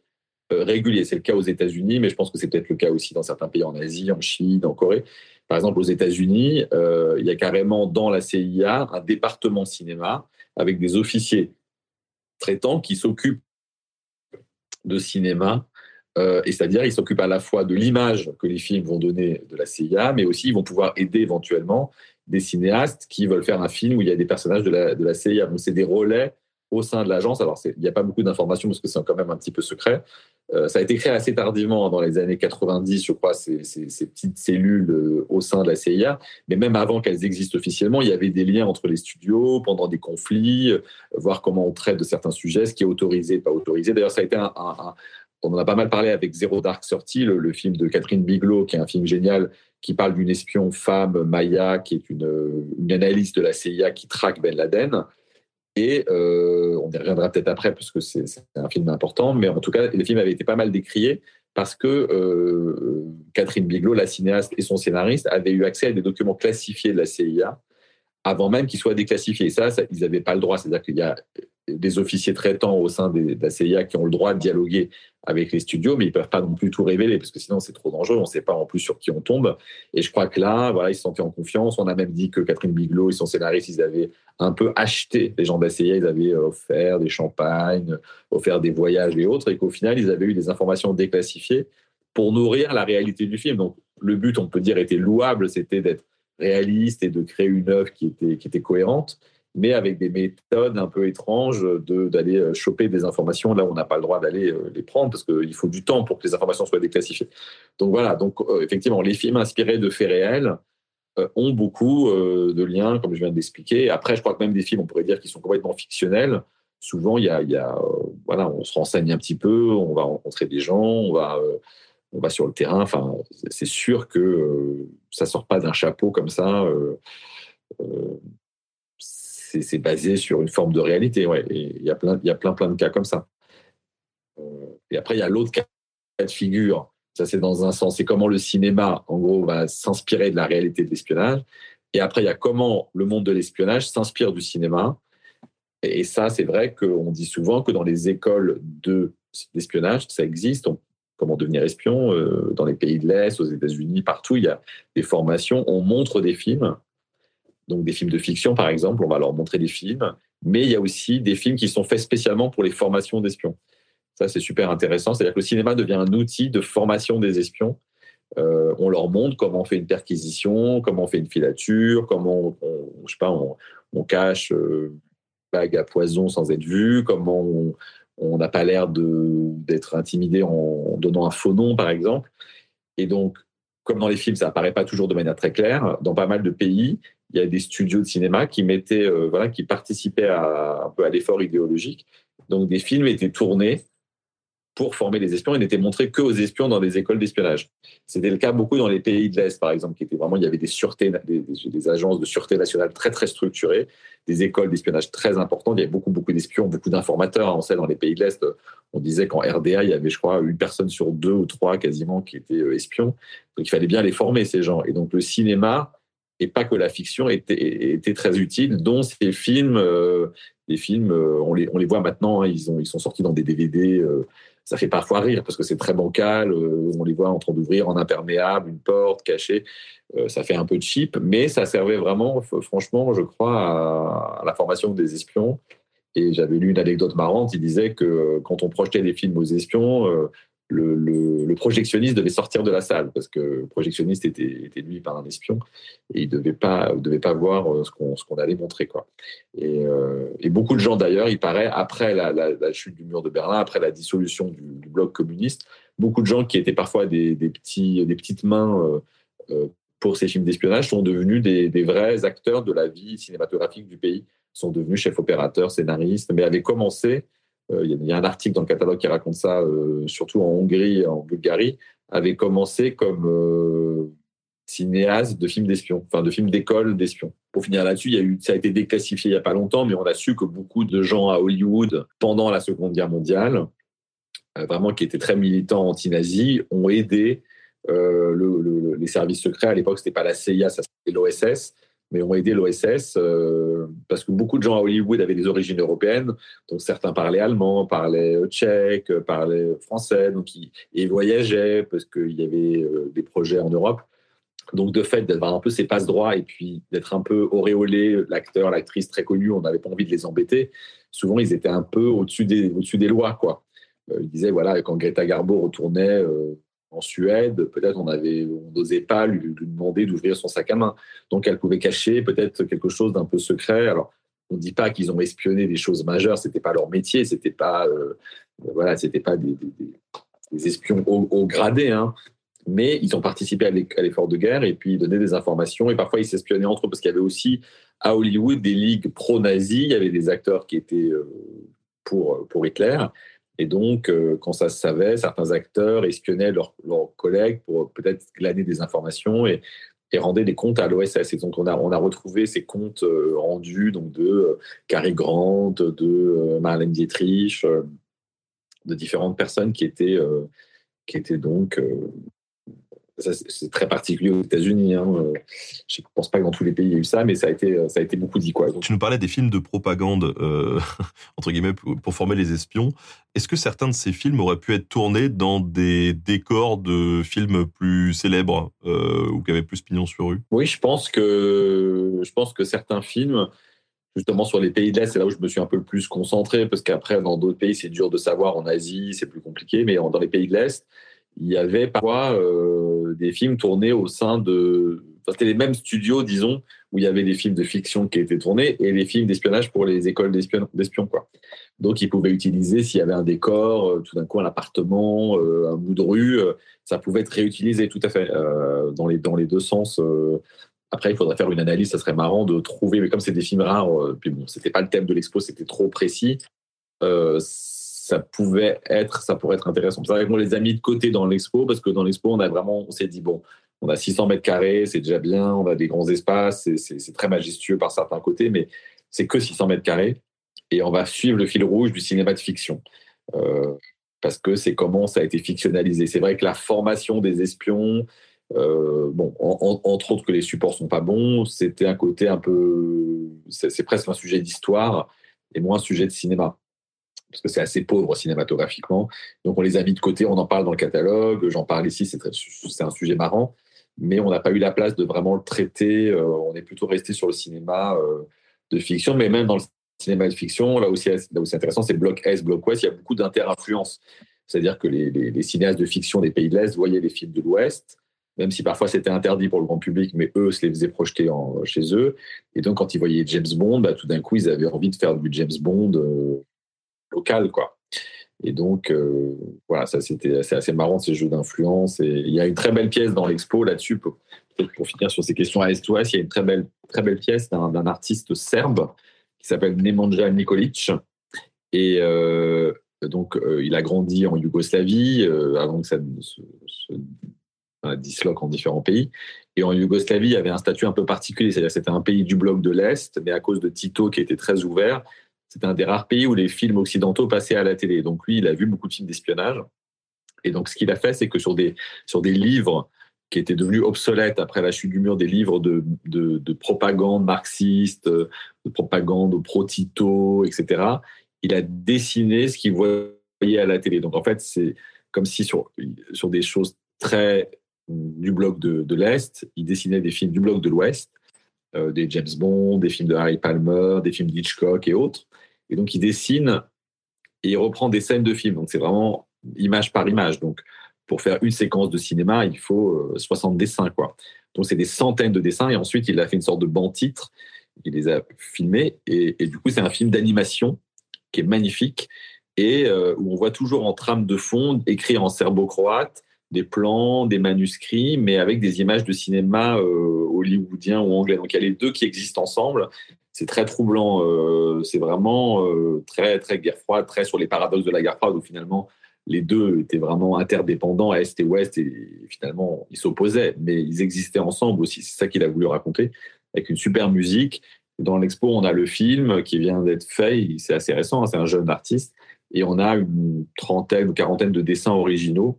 C: euh, régulier. C'est le cas aux États-Unis, mais je pense que c'est peut-être le cas aussi dans certains pays en Asie, en Chine, en Corée. Par exemple, aux États-Unis, euh, il y a carrément dans la CIA un département cinéma avec des officiers traitants qui s'occupent de cinéma. Euh, et c'est-à-dire, ils s'occupent à la fois de l'image que les films vont donner de la CIA, mais aussi ils vont pouvoir aider éventuellement des cinéastes qui veulent faire un film où il y a des personnages de la, de la CIA. Donc, c'est des relais au sein de l'agence. Alors, il n'y a pas beaucoup d'informations parce que c'est quand même un petit peu secret. Euh, ça a été créé assez tardivement, hein, dans les années 90, je crois, ces, petites cellules euh, au sein de la CIA. Mais même avant qu'elles existent officiellement, il y avait des liens entre les studios pendant des conflits, euh, voir comment on traite de certains sujets, ce qui est autorisé, pas autorisé. D'ailleurs, ça a été on en a pas mal parlé avec Zero Dark Thirty, le, film de Catherine Bigelow, qui est un film génial, qui parle d'une espion femme, Maya, qui est une analyste de la CIA qui traque Ben Laden. Et euh, on y reviendra peut-être après, parce que c'est un film important, mais en tout cas, les films avaient été pas mal décriés parce que euh, Catherine Bigelow, la cinéaste et son scénariste, avaient eu accès à des documents classifiés de la CIA avant même qu'ils soient déclassifiés. ça, ça ils n'avaient pas le droit. C'est-à-dire qu'il y a des officiers traitants au sein de la CIA qui ont le droit de dialoguer avec les studios, mais ils peuvent pas non plus tout révéler parce que sinon c'est trop dangereux. On ne sait pas en plus sur qui on tombe. Et je crois que là, voilà, ils se sentaient en confiance. On a même dit que Catherine Bigelow et son scénariste, ils avaient un peu acheté les gens de. Ils avaient offert des champagnes, offert des voyages et autres, et qu'au final, ils avaient eu des informations déclassifiées pour nourrir la réalité du film. Donc le but, on peut dire, était louable, c'était d'être réaliste et de créer une œuvre qui était cohérente mais avec des méthodes un peu étranges d'aller euh, choper des informations là où on n'a pas le droit d'aller euh, les prendre parce qu'il faut du temps pour que les informations soient déclassifiées. Donc voilà, donc euh, effectivement, les films inspirés de faits réels ont beaucoup de liens, comme je viens de l'expliquer. Après, je crois que même des films, on pourrait dire, qui sont complètement fictionnels. Souvent, y a, y a voilà, on se renseigne un petit peu, on va rencontrer des gens, on va on va sur le terrain. Enfin, c'est sûr que ça sort pas d'un chapeau comme ça. C'est basé sur une forme de réalité. Ouais. il y a plein, y a plein, plein de cas comme ça. et après, il y a l'autre cas de figure. Ça, c'est dans un sens. C'est comment le cinéma, en gros, va s'inspirer de la réalité de l'espionnage. Et après, il y a comment le monde de l'espionnage s'inspire du cinéma. Et ça, c'est vrai qu'on dit souvent que dans les écoles d'espionnage, ça existe comment devenir espion. Euh, dans les pays de l'Est, aux États-Unis, partout, il y a des formations. On montre des films, donc des films de fiction, par exemple, on va leur montrer des films. Mais il y a aussi des films qui sont faits spécialement pour les formations d'espions. Ça, c'est super intéressant. C'est-à-dire que le cinéma devient un outil de formation des espions. Euh, on leur montre comment on fait une perquisition, comment on fait une filature, comment on, je sais pas, on, cache euh, bague à poison sans être vu, comment on, n'a pas l'air d'être intimidé en donnant un faux nom, par exemple. Et donc, comme dans les films, ça apparaît pas toujours de manière très claire. Dans pas mal de pays, il y a des studios de cinéma qui mettaient, euh, voilà, qui participaient à, un peu à l'effort idéologique. Donc, des films étaient tournés pour former les espions et n'était montré que aux espions dans des écoles d'espionnage. C'était le cas beaucoup dans les pays de l'Est, par exemple, qui étaient vraiment, il y avait des sûretés, des, agences de sûreté nationale très, très structurées, des écoles d'espionnage très importantes. Il y avait beaucoup, beaucoup d'espions, beaucoup d'informateurs. On sait, dans les pays de l'Est, on disait qu'en RDA, il y avait, je crois, une personne sur deux ou trois quasiment qui étaient euh, espions. Donc, il fallait bien les former, ces gens. Et donc, le cinéma, et pas que la fiction, était, était très utile, dont ces films, euh, les films, euh, on, les, voit maintenant, hein, ils, ont, ils sont sortis dans des DVD ça fait parfois rire parce que c'est très bancal. Euh, on les voit en train d'ouvrir en imperméable une porte cachée. Euh, ça fait un peu cheap, mais ça servait vraiment, franchement, je crois, à, la formation des espions. Et j'avais lu une anecdote marrante. Il disait que euh, quand on projetait des films aux espions, le, projectionniste devait sortir de la salle parce que le projectionniste était, était lui par un espion et il devait devait pas voir euh, ce qu'on ce allait montrer quoi. Et, euh, et, beaucoup de gens d'ailleurs, il paraît après la, chute du mur de Berlin, après la dissolution du, bloc communiste, beaucoup de gens qui étaient parfois des, des petits des petites mains euh, pour ces films d'espionnage sont devenus des, des, vrais acteurs de la vie cinématographique du pays, sont devenus chefs opérateurs, scénaristes, mais avaient commencé il y, a un article dans le catalogue qui raconte ça, euh, surtout en Hongrie et en Bulgarie, avait commencé comme euh, cinéaste de films d'espions, enfin de films d'école d'espions. Pour finir là-dessus, ça a été déclassifié il n'y a pas longtemps, mais on a su que beaucoup de gens à Hollywood, pendant la Seconde Guerre mondiale, vraiment qui étaient très militants anti-nazis, ont aidé les services secrets. À l'époque, c'était pas la CIA, ça c'était l'OSS mais ont aidé l'OSS euh, parce que beaucoup de gens à Hollywood avaient des origines européennes. Donc certains parlaient allemand, parlaient tchèque, parlaient français, donc ils, voyageaient parce qu'il y avait euh, des projets en Europe. Donc de fait d'avoir un peu ces passes droits et puis d'être un peu auréolé, l'acteur, l'actrice très connu, on n'avait pas envie de les embêter. Souvent ils étaient un peu au-dessus des, au-dessus des lois, quoi. Euh, ils disaient voilà quand Greta Garbo retournait en Suède, peut-être on avait, on n'osait pas lui, demander d'ouvrir son sac à main. Donc elle pouvait cacher peut-être quelque chose d'un peu secret. Alors on ne dit pas qu'ils ont espionné des choses majeures, c'était pas leur métier, c'était pas, euh, voilà, c'était pas des, espions au, gradé, hein. mais ils ont participé à l'effort de guerre et puis ils donnaient des informations et parfois ils s'espionnaient entre eux parce qu'il y avait aussi à Hollywood des ligues pro-nazis, il y avait des acteurs qui étaient euh, pour, pour Hitler et donc, euh, quand ça se savait, certains acteurs espionnaient leurs, collègues pour peut-être glaner des informations et, et rendaient des comptes à l'OSS. Et donc, on a, retrouvé ces comptes euh, rendus donc de euh, Grant, de Marlène Dietrich, de différentes personnes qui étaient donc c'est très particulier aux États-Unis. Hein. Euh, je ne pense pas que dans tous les pays il y a eu ça, mais ça a été, ça a été beaucoup dit. Quoi.
A: Tu nous parlais des films de propagande, euh, entre guillemets, pour former les espions. Est-ce que certains de ces films auraient pu être tournés dans des décors de films plus célèbres euh, ou qui avaient plus pignon sur rue?
C: Oui, je pense que, je pense que certains films, justement sur les pays de l'Est, c'est là où je me suis un peu le plus concentré, parce qu'après, dans d'autres pays, c'est dur de savoir. En Asie, c'est plus compliqué, mais dans les pays de l'Est, il y avait parfois euh, des films tournés au sein de. Enfin, c'était les mêmes studios, disons, où il y avait des films de fiction qui étaient tournés et les films d'espionnage pour les écoles d'espions. Donc, ils pouvaient utiliser, s'il y avait un décor, euh, tout d'un coup, un appartement, euh, un bout de rue, ça pouvait être réutilisé tout à fait dans, les, dans les deux sens. Après, il faudrait faire une analyse, ça serait marrant de trouver, mais comme c'est des films rares, puis bon, c'était pas le thème de l'expo, c'était trop précis ça pouvait être, ça pourrait être intéressant. C'est vrai qu'on les a mis de côté dans l'expo parce que dans l'expo, on a vraiment, on s'est dit bon, on a 600 mètres carrés, c'est déjà bien, on a des grands espaces, c'est très majestueux par certains côtés, mais c'est que 600 mètres carrés et on va suivre le fil rouge du cinéma de fiction. Euh, parce que c'est comment ça a été fictionnalisé. C'est vrai que la formation des espions, euh, bon, entre autres que les supports sont pas bons, c'était un côté un peu, c'est presque un sujet d'histoire et moins un sujet de cinéma parce que c'est assez pauvre cinématographiquement. Donc on les a mis de côté, on en parle dans le catalogue, j'en parle ici, c'est un sujet marrant, mais on n'a pas eu la place de vraiment le traiter. Euh, on est plutôt resté sur le cinéma euh, de fiction, mais même dans le cinéma de fiction, là aussi, là où c'est intéressant, c'est bloc S, bloc Ouest, il y a beaucoup d'inter-influence. C'est-à-dire que les, cinéastes de fiction des pays de l'Est voyaient les films de l'Ouest, même si parfois c'était interdit pour le grand public, mais eux se les faisaient projeter chez eux. Et donc, quand ils voyaient James Bond, bah, tout d'un coup, ils avaient envie de faire du James Bond euh, local, quoi. Et donc, euh, voilà, ça c'était assez, assez marrant ces jeux d'influence. Et il y a une très belle pièce dans l'expo là-dessus. Pour, pour finir sur ces questions à Est-Ouest, il y a une très belle, très belle pièce d'un artiste serbe qui s'appelle Nemanja Nikolic. Et euh, donc, euh, il a grandi en Yougoslavie avant que ça se, se disloque en différents pays. Et en Yougoslavie, il y avait un statut un peu particulier, c'est-à-dire c'était un pays du bloc de l'Est, mais à cause de Tito qui était très ouvert, c'était un des rares pays où les films occidentaux passaient à la télé. Donc lui, il a vu beaucoup de films d'espionnage. Et donc ce qu'il a fait, c'est que sur des, sur des livres qui étaient devenus obsolètes après la chute du mur, des livres de, de, propagande marxiste, de propagande pro-Tito, etc., il a dessiné ce qu'il voyait à la télé. Donc en fait, c'est comme si sur, sur des choses très du bloc de, de l'Est, il dessinait des films du bloc de l'Ouest, euh, des James Bond, des films de Harry Palmer, des films d'Hitchcock et autres. Et donc, il dessine et il reprend des scènes de films. Donc, c'est vraiment image par image. Donc, pour faire une séquence de cinéma, il faut 60 euh, dessins, quoi. Donc, c'est des centaines de dessins. Et ensuite, il a fait une sorte de banc-titre. Il les a filmés. Et, du coup, c'est un film d'animation qui est magnifique et euh, où on voit toujours en trame de fond, écrit en serbo-croate, des plans, des manuscrits, mais avec des images de cinéma euh, hollywoodien ou anglais. Donc il y a les deux qui existent ensemble c'est très troublant. Euh, c'est vraiment euh, très, très guerre froide, très sur les paradoxes de la guerre froide où finalement les deux étaient vraiment interdépendants, Est et Ouest, et finalement ils s'opposaient, mais ils existaient ensemble aussi. C'est ça qu'il a voulu raconter, avec une super musique. Dans l'expo, on a le film qui vient d'être fait, c'est assez récent, hein, c'est un jeune artiste, et on a une trentaine ou quarantaine de dessins originaux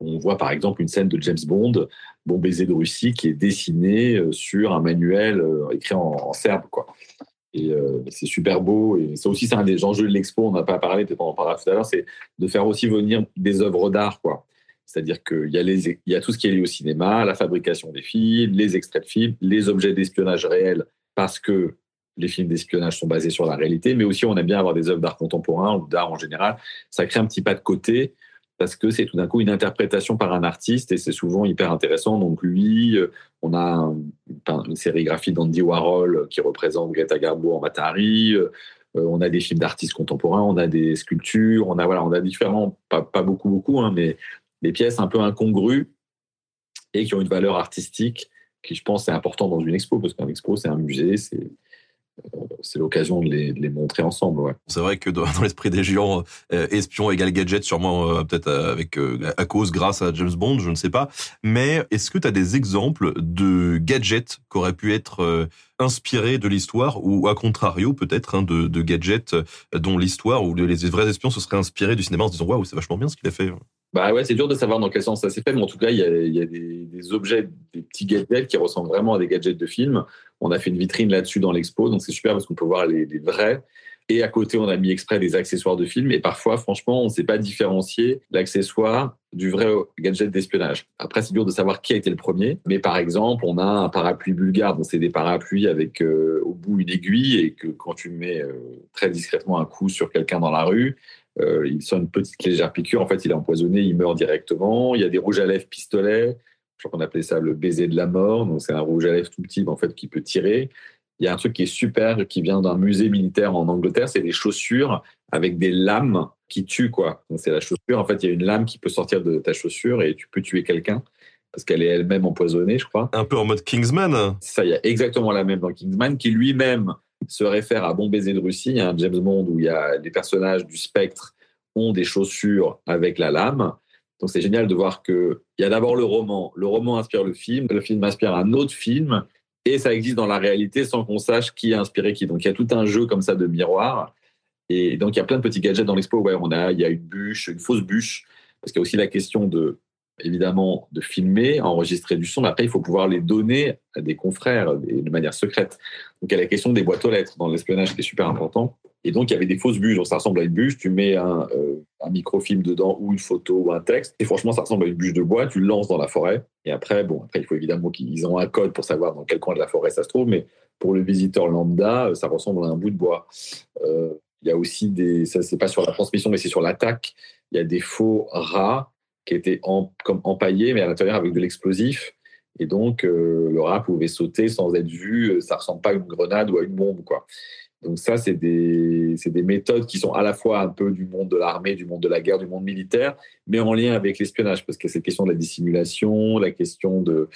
C: on voit par exemple une scène de James Bond, Bon baiser de Russie, qui est dessinée euh, sur un manuel euh, écrit en, serbe. Quoi. Et euh, c'est super beau. Et ça aussi, un des enjeux de l'expo. On n'a pas parlé, peut-être on en parlera tout à l'heure, c'est de faire aussi venir des œuvres d'art. quoi. C'est-à-dire qu'il y, a y a tout ce qui est lié au cinéma, la fabrication des films, les extraits de films, les objets d'espionnage réels, parce que les films d'espionnage sont basés sur la réalité, mais aussi on aime bien avoir des œuvres d'art contemporain ou d'art en général. Ça crée un petit pas de côté parce que c'est tout d'un coup une interprétation par un artiste et c'est souvent hyper intéressant. Donc lui, euh, on a une sérigraphie d'Andy Warhol qui représente Greta Garbo en Matahari. Euh, on a des films d'artistes contemporains, on a des sculptures, on a voilà, on a différents, pas, pas beaucoup beaucoup, hein, mais des pièces un peu incongrues et qui ont une valeur artistique qui, je pense, est important dans une expo parce qu'un expo c'est un musée, c'est c'est l'occasion de les, montrer ensemble.
A: C'est vrai que dans, l'esprit des géants, euh, espion égale gadget, sûrement euh, peut-être euh, avec à cause, grâce à James Bond, je ne sais pas. Mais est-ce que tu as des exemples de gadgets qui auraient pu être inspirés de l'histoire ou à contrario peut-être hein, de, gadgets dont l'histoire ou les vrais espions se seraient inspirés du cinéma en se disant waouh c'est vachement bien ce qu'il a fait.
C: Bah ouais, c'est dur de savoir dans quel sens ça s'est fait, mais en tout cas, il y a, des, objets, des petits gadgets qui ressemblent vraiment à des gadgets de film. On a fait une vitrine là-dessus dans l'expo, donc c'est super parce qu'on peut voir les, vrais. Et à côté, on a mis exprès des accessoires de film. Et parfois, franchement, on ne sait pas différencier l'accessoire du vrai gadget d'espionnage. Après, c'est dur de savoir qui a été le premier. Mais par exemple, on a un parapluie bulgare. Donc, c'est des parapluies avec euh, au bout une aiguille et que quand tu mets euh, très discrètement un coup sur quelqu'un dans la rue, euh, il sent une petite légère piqûre. En fait, il est empoisonné, il meurt directement. Il y a des rouges à lèvres pistolets. Je crois qu'on appelait ça le baiser de la mort. Donc, c'est un rouge à lèvres tout petit, en fait, qui peut tirer. Il y a un truc qui est super, qui vient d'un musée militaire en Angleterre. C'est des chaussures avec des lames qui tuent, quoi. Donc, c'est la chaussure. En fait, il y a une lame qui peut sortir de ta chaussure et tu peux tuer quelqu'un parce qu'elle est elle-même empoisonnée, je crois.
A: Un peu en mode Kingsman.
C: Ça, il y a exactement la même dans Kingsman, qui lui-même se réfère à Bon baiser de Russie. Un James Bond où il y a des personnages du spectre ont des chaussures avec la lame. Donc c'est génial de voir qu'il y a d'abord le roman, le roman inspire le film, le film inspire un autre film, et ça existe dans la réalité sans qu'on sache qui a inspiré qui. Donc il y a tout un jeu comme ça de miroir. Et donc il y a plein de petits gadgets dans l'expo. Ouais, on a, il y a une bûche, une fausse bûche, parce qu'il y a aussi la question de évidemment de filmer, enregistrer du son, mais après il faut pouvoir les donner à des confrères de manière secrète. Donc il y a la question des boîtes aux lettres dans l'espionnage qui est super important. Et donc il y avait des fausses bûches, donc ça ressemble à une bûche, tu mets un, euh, un, microfilm dedans ou une photo ou un texte, et franchement ça ressemble à une bûche de bois, tu le lances dans la forêt, et après, bon, après il faut évidemment qu'ils ont un code pour savoir dans quel coin de la forêt ça se trouve, mais pour le visiteur lambda, ça ressemble à un bout de bois. Euh, il y a aussi des, ça c'est pas sur la transmission, mais c'est sur l'attaque, il y a des faux rats qui était comme empaillé, mais à l'intérieur avec de l'explosif. Et donc, euh, le rat pouvait sauter sans être vu. Ça ressemble pas à une grenade ou à une bombe, quoi. Donc ça, c'est des, des, méthodes qui sont à la fois un peu du monde de l'armée, du monde de la guerre, du monde militaire, mais en lien avec l'espionnage, parce que cette question de la dissimulation, la question de,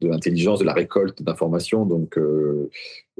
C: de l'intelligence, de la récolte d'informations. Donc, euh,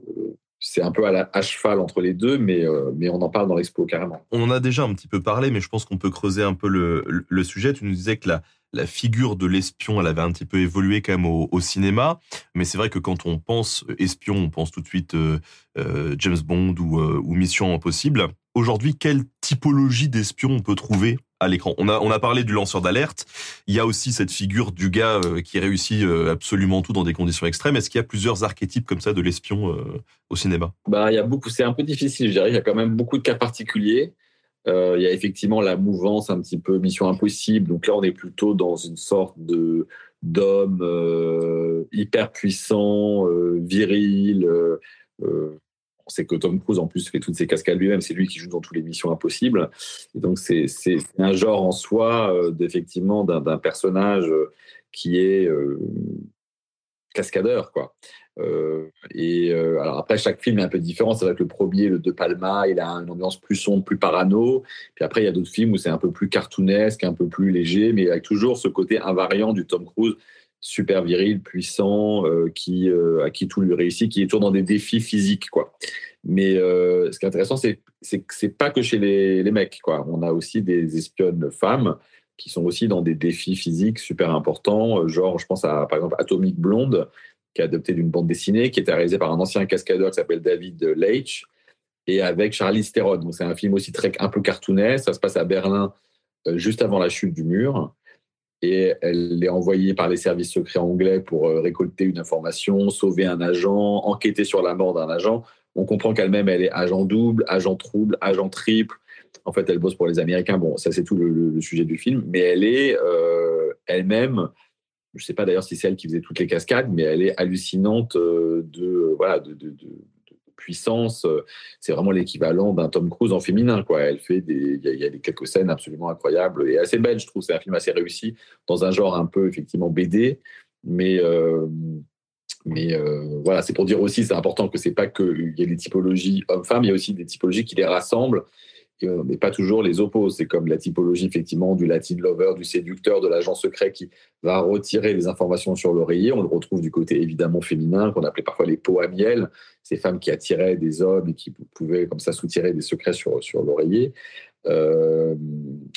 C: euh c'est un peu à, la, cheval entre les deux, mais, euh, mais on en parle dans l'expo carrément.
A: On en a déjà un petit peu parlé, mais je pense qu'on peut creuser un peu le, sujet. Tu nous disais que la, figure de l'espion, elle avait un petit peu évolué quand même au, cinéma, mais c'est vrai que quand on pense espion, on pense tout de suite euh, euh James Bond euh, ou Mission Impossible. Aujourd'hui, quelle typologie d'espion on peut trouver à l'écran. On a, on a parlé du lanceur d'alerte. Il y a aussi cette figure du gars euh, qui réussit euh, absolument tout dans des conditions extrêmes. Est-ce qu'il y a plusieurs archétypes comme ça de l'espion euh, au cinéma?
C: Bah, il y a beaucoup. C'est un peu difficile, je dirais. Il y a quand même beaucoup de cas particuliers. il y a effectivement la mouvance un petit peu Mission Impossible. Donc là, on est plutôt dans une sorte de d'homme hyper puissant, viril sait que Tom Cruise, en plus, fait toutes ses cascades lui-même. C'est lui qui joue dans toutes les missions impossibles. Et donc, c'est un genre en soi, euh, d'effectivement, d'un personnage euh, qui est euh, cascadeur, quoi. et alors après, chaque film est un peu différent. C'est vrai que le premier, le De Palma, il a une ambiance plus sombre, plus parano. Puis après, il y a d'autres films où c'est un peu plus cartoonesque, un peu plus léger, mais avec toujours ce côté invariant du Tom Cruise super viril, puissant, euh, qui, euh, à qui tout lui réussit, qui est toujours dans des défis physiques, quoi. Mais euh, ce qui est intéressant, c'est que c'est pas que chez les, mecs, quoi. On a aussi des espionnes femmes qui sont aussi dans des défis physiques super importants, genre, je pense à, par exemple, Atomic Blonde, qui est adopté d'une bande dessinée, qui était réalisée par un ancien cascadeur qui s'appelle David Leitch, et avec Charlie Theron. C'est un film aussi très, un peu cartoonesque. Ça se passe à Berlin, juste avant la chute du mur et elle est envoyée par les services secrets anglais pour euh, récolter une information, sauver un agent, enquêter sur la mort d'un agent. On comprend qu'elle-même, elle est agent double, agent trouble, agent triple. En fait, elle bosse pour les Américains. Bon, ça, c'est tout le, sujet du film. Mais elle est euh, elle-même, je ne sais pas d'ailleurs si c'est elle qui faisait toutes les cascades, mais elle est hallucinante euh, de, voilà, de, de, puissance. Euh, c'est vraiment l'équivalent d'un Tom Cruise en féminin. Quoi. Elle fait des, il y, a, des quelques scènes absolument incroyables et assez belles. Je trouve c'est un film assez réussi dans un genre un peu effectivement BD, mais euh, mais euh, voilà, c'est pour dire aussi, c'est important que c'est pas qu'il y ait des typologies hommes-femmes, il y a aussi des typologies qui les rassemblent mais pas toujours les oppose. C'est comme la typologie effectivement du Latin lover, du séducteur, de l'agent secret qui va retirer les informations sur l'oreiller. On le retrouve du côté évidemment féminin, qu'on appelait parfois les peaux à miel, ces femmes qui attiraient des hommes et qui pouvaient comme ça soutirer des secrets sur, sur l'oreiller. Euh,